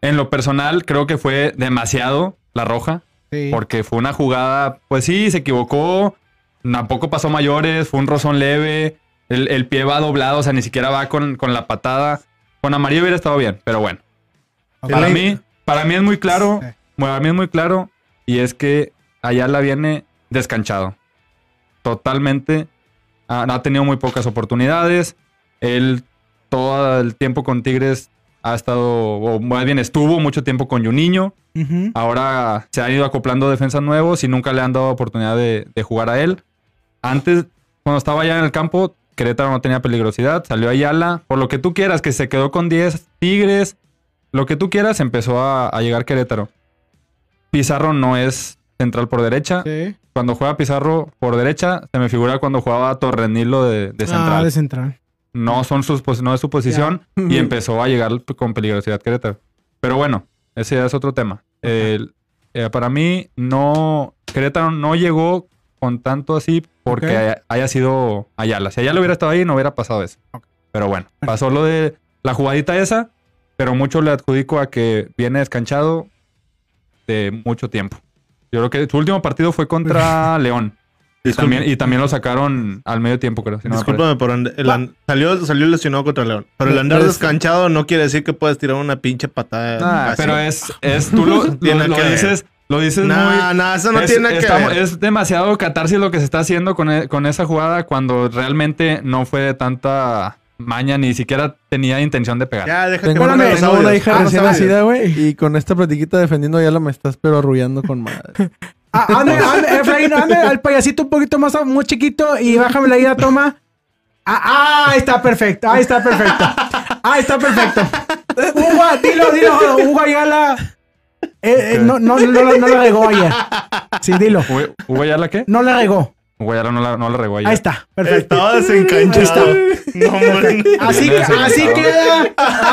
En lo personal, creo que fue demasiado la roja, sí. porque fue una jugada, pues sí, se equivocó, tampoco pasó mayores, fue un rozón leve, el, el pie va doblado, o sea, ni siquiera va con, con la patada. Con amarillo hubiera estado bien, pero bueno. Para mí, para mí es muy claro, para mí es muy claro, y es que Ayala viene descanchado. Totalmente. Ha, ha tenido muy pocas oportunidades. Él todo el tiempo con Tigres ha estado, o más bien estuvo mucho tiempo con Juninho. Ahora se han ido acoplando defensas nuevos y nunca le han dado oportunidad de, de jugar a él. Antes, cuando estaba allá en el campo, Querétaro no tenía peligrosidad. Salió Ayala, por lo que tú quieras, que se quedó con 10 Tigres. Lo que tú quieras, empezó a, a llegar Querétaro. Pizarro no es central por derecha. Sí. Cuando juega Pizarro por derecha, se me figura cuando jugaba Torrenilo de, de central. Ah, de central. No son sus no es su posición y empezó a llegar con peligrosidad Querétaro. Pero bueno, ese ya es otro tema. El- eh, para mí, no. Querétaro no llegó con tanto así porque haya, haya sido Ayala. Si Ayala hubiera estado ahí, no hubiera pasado eso. Pero bueno, pasó lo de la jugadita esa, pero mucho le adjudico a que viene descanchado de mucho tiempo. Yo creo que su último partido fue contra León. Y también, y también lo sacaron al medio tiempo, creo. si no. Discúlpame por and- el salió, salió lesionado contra León. Pero el andar descanchado no quiere decir que puedes tirar una pinche patada. Ah, pero es, es tú lo, lo- Tiene lo que ver. dices, lo dices No, muy. no, eso no es, tiene que estamos- ver. es demasiado catarsis lo que se está haciendo con, e- con esa jugada cuando realmente no fue de tanta maña, ni siquiera tenía intención de pegar. Ya, déjate Tengo, una, tengo una hija Ah, recién nacida, güey. Y con esta platiquita defendiendo ya la me estás pero arrullando con madre. Ah, ande, ande, Efraín, ande al payasito un poquito más, muy chiquito y bájame la ida, toma. Ah, ah, ahí está perfecto, ahí está perfecto. Ahí está perfecto. Hugo, dilo, dilo, Hugo Ayala. Eh, eh, no, no, no, no, no le regó ayer. Sí, dilo. ¿Hugo Hugo Ayala qué? No le regó. Ayala no la, no la regó ayer. Ahí está, perfecto. Estaba desencanchado. No, man. Así, queda,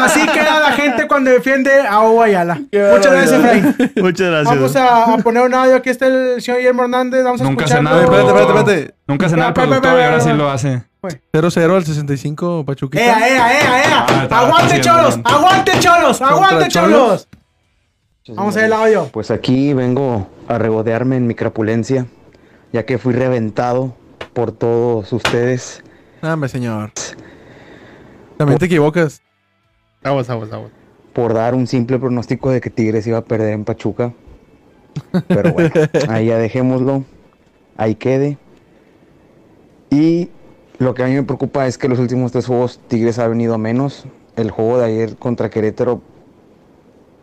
así queda la gente cuando defiende a Hugo Ayala. Muchas gracias, Efraín. Muchas gracias. Vamos a, a poner un audio. Aquí está el señor Guillermo Hernández. Vamos a Nunca hace escucharlo. nada. espérate, espérate, espérate. Nunca hace nada el productor y ahora sí lo hace. 0-0 al 65, Pachuquita. ¡Ea, ea, ea, ea! Ah, está ¡Aguante, cholos! un- ¡Aguante, cholos! ¡Aguante, cholos! Vamos a ver el audio. Pues aquí vengo a regodearme en mi crapulencia, ya que fui reventado por todos ustedes. Dame, señor. También te equivocas. Aguas, aguas, aguas. por dar un simple pronóstico de que Tigres iba a perder en Pachuca. Pero bueno, ahí ya dejémoslo. Ahí quede. Y lo que a mí me preocupa es que los últimos tres juegos Tigres ha venido a menos. El juego de ayer contra Querétaro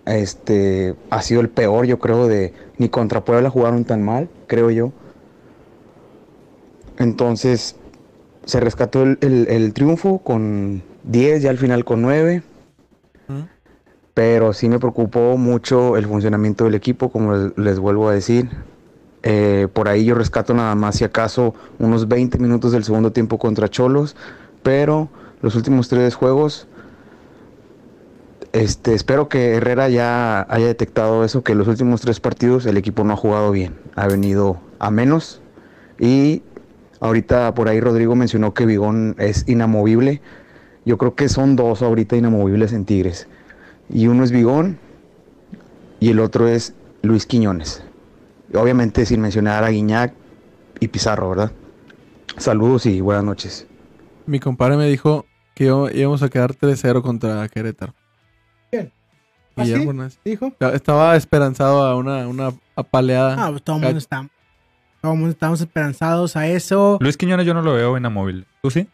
este, ha sido el peor, yo creo, de ni contra Puebla jugaron tan mal, creo yo. Entonces se rescató el, el- el triunfo con 10, ya al final con 9. Pero sí me preocupó mucho el funcionamiento del equipo, como les, les vuelvo a decir. Eh, por ahí yo rescato nada más, si acaso, unos 20 minutos del segundo tiempo contra Cholos. Pero los últimos tres juegos, este, espero que Herrera ya haya detectado eso, que los últimos tres partidos el equipo no ha jugado bien. Ha venido a menos. Y ahorita por ahí Rodrigo mencionó que Vigón es inamovible. Yo creo que son dos ahorita inamovibles en Tigres. Y uno es Vigón y el otro es Luis Quiñones. Obviamente sin mencionar a Guiñac y Pizarro, ¿verdad? Saludos y buenas noches. Mi compadre me dijo que íbamos- a quedar 3-0 contra Querétaro. ¿Quién? ¿Ah, Guillermo sí? Hernández. Dijo. Esta- Estaba esperanzado a una, una apaleada. Ah, pues todo el mundo está. Todo el mundo estamos esperanzados a eso. Luis Quiñones yo no lo veo inamovible. ¿Tú sí?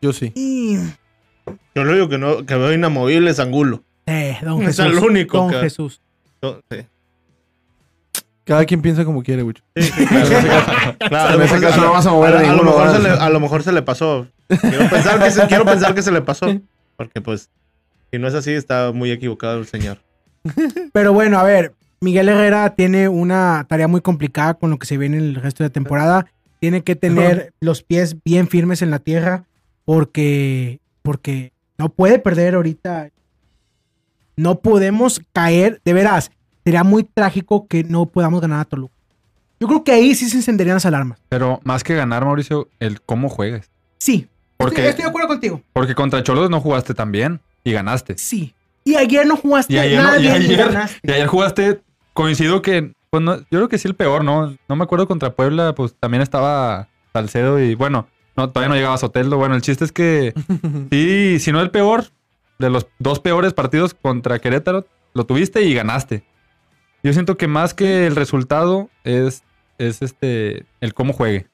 Yo sí. Y. Yo lo único que, no, que veo inamovible es Angulo. Eh, don Es Jesús. el único Don que- Jesús. Yo- sí. Cada quien piensa como quiere, Wicho. Claro, En ese caso no vas a mover a, a lo mejor se le, a lo mejor se le pasó. Quiero pensar, que se, quiero pensar que se le pasó. Porque pues, si no es así, está muy equivocado el señor. Pero bueno, a ver, Miguel Herrera tiene una tarea muy complicada con lo que se viene el resto de la temporada. Tiene que tener los pies bien firmes en la tierra porque, porque no puede perder ahorita. No podemos caer, de veras, sería muy trágico que no podamos ganar a Toluca. Yo creo que ahí sí se encenderían las alarmas. Pero más que ganar, Mauricio, el cómo juegas. Sí, Porque, estoy, estoy de acuerdo contigo. porque contra Cholos no jugaste tan bien y ganaste. Sí. Y ayer no jugaste Y ayer, nada no- y bien y ayer- ganaste. y ayer jugaste, coincido que, pues no- yo creo que sí el peor, ¿no? No me acuerdo contra Puebla, pues también estaba Salcedo y bueno, no, todavía no llegaba Soteldo. Bueno, el chiste es que sí, si no el peor, de los dos peores partidos contra Querétaro, lo tuviste y ganaste. Yo siento que más que el resultado es, es este, el cómo juegue,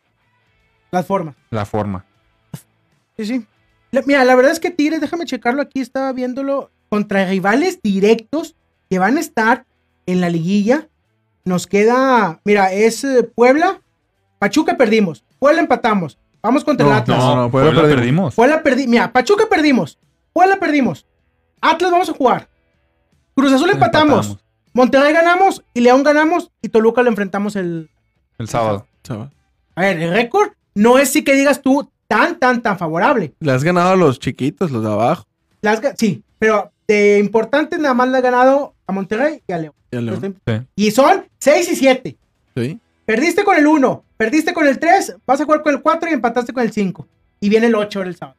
Las formas. la forma. Sí, sí. La- mira, la verdad es que Tigres, déjame checarlo aquí, estaba viéndolo contra rivales directos que van a estar en la liguilla. Nos queda, mira, es eh, Puebla, Pachuca perdimos, Puebla empatamos, vamos contra el No, Atlas. no, no, Puebla Puebla perdimos. Puebla perdimos, mira, Pachuca perdimos, Puebla perdimos, Atlas vamos a jugar, Cruz Azul empatamos, Empatamos. Monterrey ganamos y León ganamos y Toluca lo enfrentamos el... El sábado. A ver, el récord no es sí que digas tú tan, tan, tan favorable. Le has ganado a los chiquitos, los de abajo. Las sí, pero de importantes nada más le ha ganado a Monterrey y a León. Y a León. Sí. Y son 6 y 7. Sí. Perdiste con el 1, perdiste con el 3, vas a jugar con el 4 y empataste con el 5. Y viene el 8 ahora el sábado.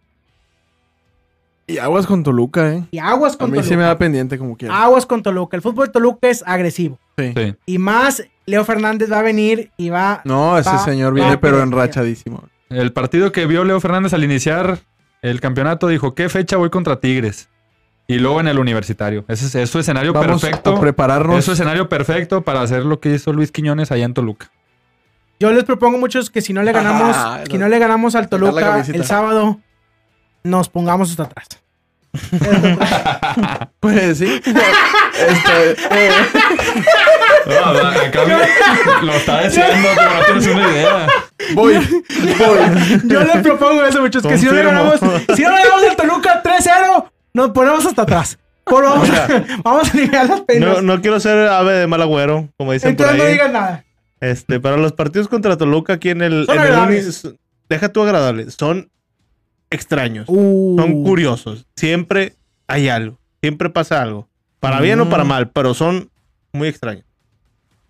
Y aguas con Toluca, ¿eh? Y aguas A con mí sí me Toluca. da pendiente como quiera. Aguas con Toluca. El fútbol de Toluca es agresivo. Sí. Sí. Y más, Leo Fernández va a venir y va... No, ese Va- señor viene a pero enrachadísimo. El partido que vio Leo Fernández al iniciar el campeonato dijo, ¿qué fecha voy contra Tigres? Y luego en el universitario. Ese es, es su escenario Vamos perfecto. a prepararnos. Es su escenario perfecto para hacer lo que hizo Luis Quiñones allá en Toluca. Yo les propongo muchos que si no le ganamos, Ah, que no le ganamos al Toluca el sábado, nos pongamos hasta atrás. Pues sí. Este, eh, lo está diciendo, pero no tienes una idea. voy, voy. Yo les propongo eso, muchachos, que si no le ganamos, si no le ganamos al Toluca 3-0, nos ponemos hasta atrás. Por vamos, vamos a aliviar las penas. No, no quiero ser ave de mal agüero, como dicen por Entonces no ahí. digan nada. Este, para los partidos contra Toluca aquí en el, en el agradables. Uni- deja tú agradables, son extraños, Uh. son curiosos. Siempre hay algo, siempre pasa algo, para bien o para Mm. mal, pero son muy extraños.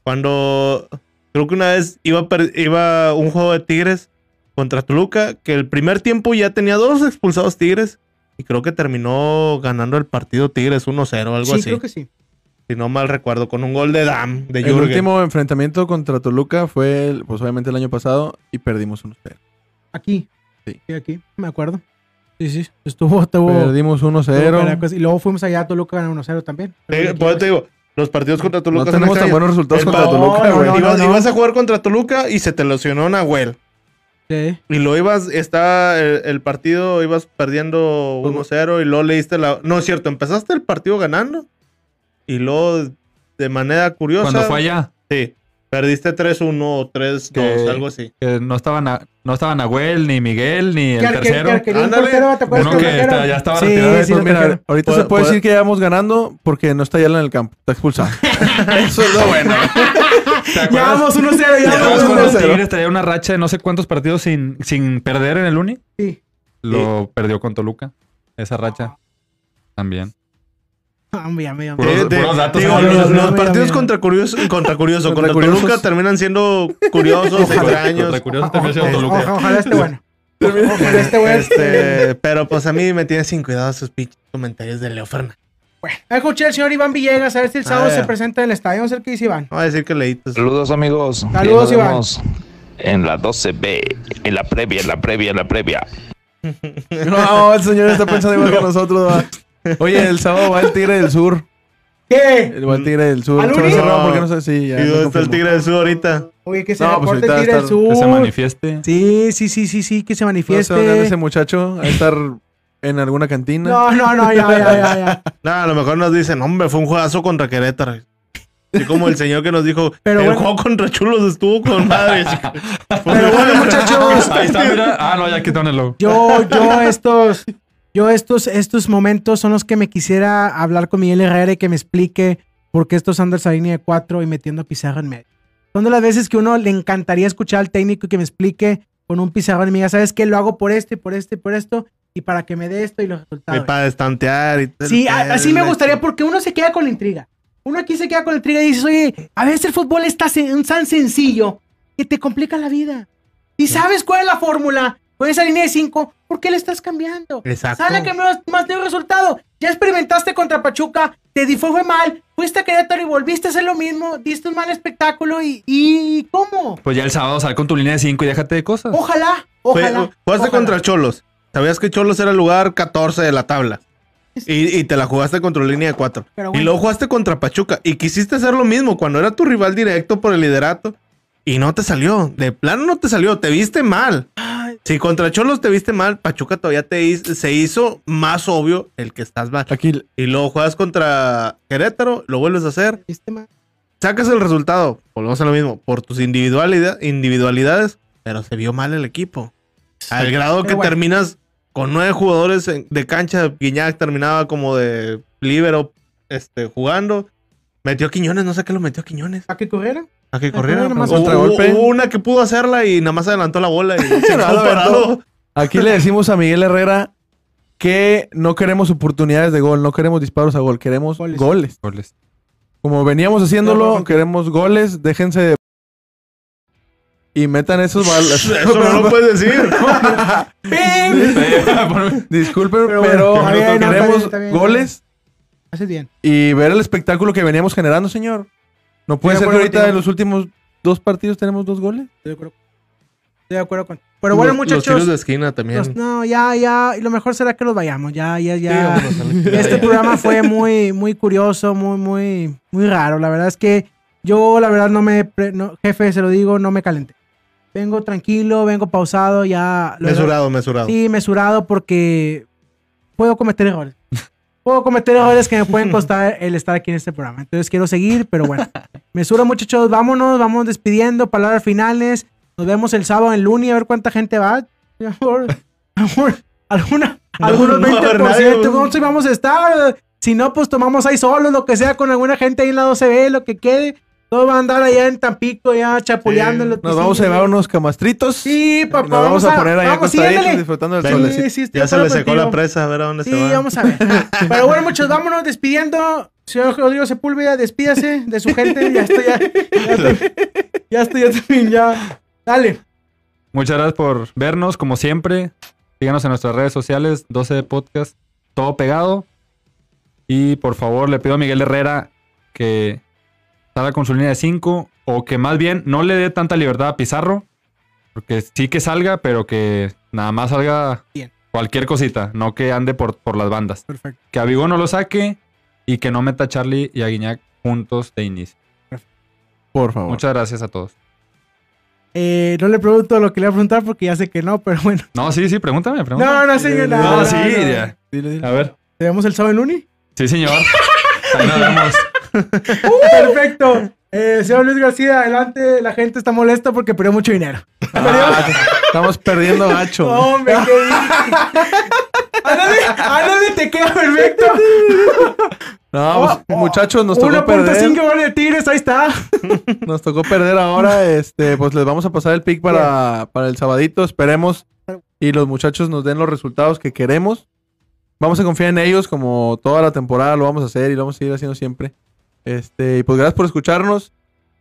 Cuando creo que una vez iba, iba un juego de Tigres contra Toluca, que el primer tiempo ya tenía dos expulsados Tigres y creo que terminó ganando el partido Tigres 1-0 algo Sí, así. creo que sí. Si no mal recuerdo, con un gol de Dam, de El Jürgen. último enfrentamiento contra Toluca fue, el- pues obviamente el año pasado y perdimos 1-0. Aquí. Sí. Sí, aquí, me acuerdo. Sí, sí. Estuvo, estuvo. Perdimos estuvo 1-0. Caracas, Y luego fuimos allá a Toluca ganar 1-0 también. Por eso te digo, los partidos contra No Toluca son tenemos tan buenos resultados El contra Toluca, no, no, ibas, no. ibas a jugar contra Toluca y se te lesionó Nahuel. Sí. Y lo ibas, está el, el partido, ibas perdiendo 1-0 y luego le diste la... No es cierto, empezaste el partido ganando y luego de manera curiosa... Cuando fue allá, Sí, perdiste 3-1 o 3-2, Que- algo así. que no estaban, a- no estaba Nahuel, ni Miguel, ni el Que- que- tercero. que- que Ándale. portero, ¿te Uno que está- ya estaba Sí, retirado. Pues sí, lo mira, ahorita se puede decir que ya vamos ganando porque no está Yala en el campo. Está expulsado. Eso es lo bueno. ¿Te Ya vamos 1-0, ya ¿Te acuerdas vamos cuando 1-0. Tigres traía una racha de no sé cuántos partidos sin, sin perder en el Uni? Sí. Lo perdió con Toluca. Esa racha también. Los, partidos contra curioso, contra curioso, Contra contra, curiosos. Toluca terminan siendo curiosos, extraños. Contra curioso Ojalá- Toluca. Ojalá esté bueno. Ojalá esté bueno. Este, pero pues a mí me tiene sin cuidado sus pinches comentarios de Leo Fernández. Bueno, escuché al señor Iván Villegas a ver si el sábado se presenta en el estadio. Vamos a ver qué dice Iván. Voy a decir que leíste. Saludos amigos. Saludos, Iván. En la 12B, en la previa, en la previa, en la previa. No, el señor está pensando igual que nosotros. Oye, el sábado va el Tigre del Sur. ¿Qué? El va el Tigre del Sur. ¿Al Se raro porque no sé si ya. ¿Y no dónde está el. Tigre del Sur ahorita? Oye, que se No, pues reporte el ahorita Tigre del Sur. Que se manifieste. Sí, sí, sí, sí, sí, que se No sé manifieste. dónde anda ese muchacho. A estar en alguna cantina. No, no, no, ya, ya, ya, ya. No, a lo mejor nos dicen, hombre, fue un juegazo contra Querétaro. Así como el señor que nos dijo, Pero el bueno. juego contra Chulos estuvo con madre. Pero bueno, muchachos, Ahí está, mira. Ah, no, ya quitaron el logo. yo, yo estos, yo estos, estos momentos son los que me quisiera hablar con Miguel Herrera y que me explique por qué estos Sanders a línea de cuatro y metiendo a Pizarro en medio. Son de las veces que uno le encantaría escuchar al técnico y que me explique con un Pizarro y me diga, ¿sabes qué? Lo hago por este, por este, por esto y para que me dé esto y los resultados. para estantear y Sí, así me gustaría porque uno se queda con la intriga. Uno aquí se queda con la intriga y dices, oye, a veces el fútbol está tan sencillo que te complica la vida. Y sabes cuál es la fórmula con esa línea de 5, ¿por qué le estás cambiando? Exacto. Sale que más, más de un resultado. Ya experimentaste contra Pachuca, te di fue, fue mal, fuiste a Querétaro y volviste a hacer lo mismo, diste un mal espectáculo y, y ¿cómo? Pues ya el sábado sal con tu línea de 5 y déjate de cosas. Ojalá, ojalá. Jugaste contra Cholos. Sabías que Cholos era el lugar 14 de la tabla. Y, y te la jugaste contra línea de 4. Pero Y luego jugaste contra Pachuca. Y quisiste hacer lo mismo cuando era tu rival directo por el liderato. Y no te salió. De plano no te salió. Te viste mal. Si contra Cholos te viste mal, Pachuca todavía te hizo- se hizo más obvio el que estás mal. Aquí, Y luego juegas contra Querétaro, lo vuelves a hacer. ¿Viste, man? Sacas el resultado. Volvemos a lo mismo. Por tus individualidad- individualidades. Pero se vio mal el equipo. Al grado que bueno. terminas con nueve jugadores de cancha. Guiñac terminaba como de líbero este, jugando. Metió a Quiñones, no sé qué lo metió a Quiñones. ¿A qué corriera? A que Ah, corriera. nada más Hubo- contragolpe. hubo una que pudo hacerla y nada más adelantó la bola y se parado. aquí le decimos a Miguel Herrera que no queremos oportunidades de gol, no queremos disparos a gol, queremos Goles. goles. Goles. Como veníamos No, haciéndolo, no, queremos goles, déjense de... Y metan esos balas. Eso no lo puedes decir. Disculpen, Pero pero, no, queremos goles Haces bien. y ver el espectáculo que veníamos generando, señor. No puede Estoy ser de que acuerdo ahorita contigo. en los últimos dos partidos tenemos dos goles. Estoy de acuerdo. Estoy de acuerdo con. Pero bueno, Los- Los muchachos. tiros de esquina también. los- no, ya, ya. Y lo mejor será que nos vayamos. Ya, ya, Sí, ya. a este programa fue muy, muy curioso, muy, muy, muy raro. La verdad es que yo, la verdad, no me. pre- no, jefe, se lo digo, no me calenté. Vengo tranquilo, vengo pausado, ya. lo- Mesurado, mesurado. Sí, mesurado porque puedo cometer errores. Puedo cometer errores que me pueden costar el estar aquí en este programa. Entonces quiero seguir, pero bueno. Mesura, muchachos, vámonos, vamos despidiendo, palabras finales. Nos vemos el sábado en Luni a ver cuánta gente va. Alguna, No, algunos no va a haber 20%, nadie. ¿dónde vamos a estar? Si no, pues tomamos ahí solos, lo que sea, con alguna gente ahí en la 12B, lo que quede. Todos van a andar allá en Tampico, ya chapuleando. en Nos vamos a llevar unos camastritos. Sí, papá. Nos vamos, a, poner allá vamos, sí, acostaditos ándale. disfrutando del sol. Sí, sí, Ya se le secó la presa, a ver a dónde Sí, se va. vamos a ver. Pero bueno, muchachos, vámonos despidiendo. Señor Rodrigo Sepúlveda, despídase de su gente. Ya estoy, ya, ya estoy, ya estoy, ya. Dale. Muchas gracias por vernos, como siempre. Síganos en nuestras redes sociales, 12 de podcast, todo pegado. Y por favor, le pido a Miguel Herrera que salga con su línea de 5 o que más bien no le dé tanta libertad a Pizarro. Porque sí que salga, pero que nada más salga Bien. cualquier cosita, no que ande por, por las bandas. Perfecto. Que a Vigo no lo saque y que no meta a Charlie y a Guiñac juntos de inicio. Por favor. Muchas gracias a todos. Eh, no le pregunto lo que le voy a preguntar porque ya sé que no, pero bueno. No, sí, sí, pregúntame, pregúntame. No, no, señor. No, No, no, sí, no, no. ya. A ver. ¿Te vemos el sábado en Uni? Sí, señor. Ahí nos vemos. Perfecto. Eh, señor Luis García, adelante. La gente está molesta porque perdió mucho dinero. Ah, estamos perdiendo gacho. Hombre, qué Ándale, ándale, te queda perfecto. No, pues, muchachos, nos tocó 1.5 perder. goles de Tigres, ahí está. Nos tocó perder ahora. Este, pues les vamos a pasar el pick para, para el sabadito. Esperemos. Y los muchachos nos den los resultados que queremos. Vamos a confiar en ellos como toda la temporada lo vamos a hacer y lo vamos a seguir haciendo siempre. Este, y pues gracias por escucharnos.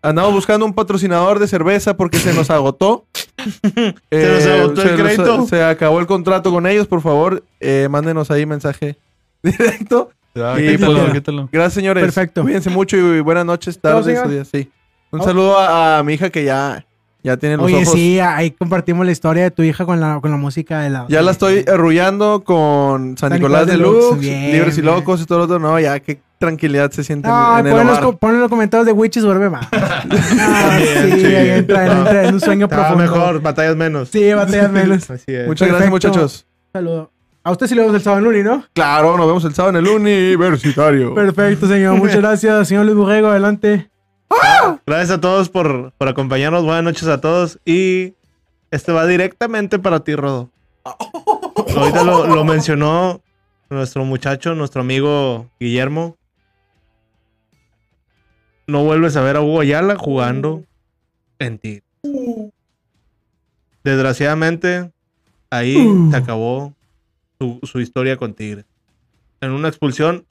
Andamos buscando un patrocinador de cerveza porque se nos agotó. Se nos agotó el se crédito. se acabó el contrato con ellos, por favor. eh, mándenos ahí mensaje directo. Ya, Y quítalo, pues, quítalo. Gracias, señores. Perfecto. Cuídense mucho y buenas noches, tardes días. Sí. Un Oh. saludo a, a mi hija que ya, ya tiene los Oye, ojos. sí, ahí compartimos la historia de tu hija con la, con la música de la. Ya la estoy arrullando con San, San Nicolás, Nicolás de Deluxe. Lux, Bien, Libres y. Locos y todo lo otro. No, ya qué tranquilidad se siente en- No, en, el ponen los, comentarios de Witches vuelve más. Ah, sí, sí. ahí entra, entra en un sueño Está profundo. mejor, batallas menos. Sí, batallas menos. Así es. Muchas Perfecto. gracias, muchachos. Saludo. A usted sí le vemos el sábado en Uni, ¿no? Claro, nos vemos el sábado en el universitario. Perfecto, señor. Muchas gracias, señor Luis Burrego. Adelante. Gracias a todos por, por acompañarnos. Buenas noches a todos. Y este va directamente para ti, Rodo. Ahorita lo, lo mencionó nuestro muchacho, nuestro amigo Guillermo. No vuelves a ver a Hugo Ayala jugando en ti. Desgraciadamente, ahí Uh. se acabó su, su historia con Tigres. En una expulsión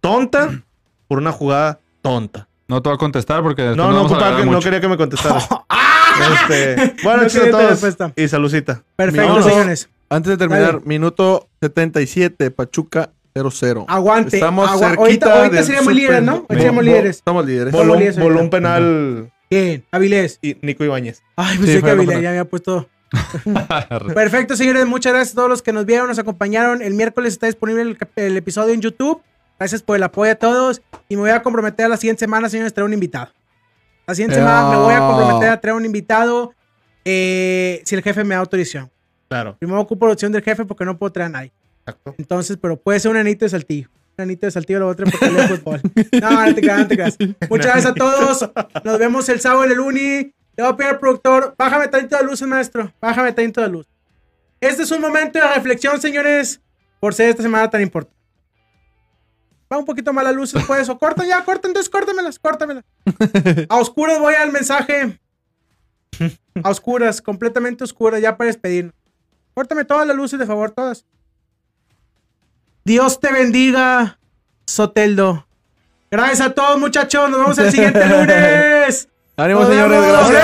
tonta por una jugada tonta. No te voy a contestar porque después No, no, que- no quería que me contestara. este, No buenas noches a todos. Y saludcita. Perfecto, señores. Antes de terminar, Dale. minuto 77, Pachuca 0-0. Aguante. Estamos Agua- cerquita ahorita ahorita seríamos líderes, ¿no? Ahorita seríamos líderes. Estamos líderes. Vol- Voló, líderes voló ahorita. un penal Bien, Avilés. y Nico Ibáñez. Ay, Sí, pensé que fue Avilés ya había puesto. Perfecto, señores. Muchas gracias a todos los que nos vieron, nos acompañaron. El miércoles está disponible el, episodio en YouTube. Gracias por el apoyo a todos. Y me voy a comprometer a la siguiente semana, señores, a traer un invitado. La siguiente Eh, semana me voy a comprometer a traer un invitado eh, si el jefe me da autorización. Claro. Primero ocupo la opción del jefe porque no puedo traer a nadie. Exacto. Entonces, pero puede ser un anito de saltillo. Un anito de saltillo lo voy a traer porque fútbol. No, no te creas, no te creas. Muchas gracias a todos. Nos vemos el sábado en el Uni. Le voy a pedir al productor, bájame tantito de luz, maestro. Bájame tantito de luz. Este es un momento de reflexión, señores, por ser esta semana tan importante. Va un poquito más la luz después, o corta ya, corta, entonces córtamelas, córtamelas. A oscuras voy al mensaje. A oscuras, completamente oscuras, ya para despedirnos. Córtame todas las luces, de favor, todas. Dios te bendiga, Soteldo. Gracias a todos, muchachos. Nos vemos el siguiente lunes. Ánimo, señores. Gracias.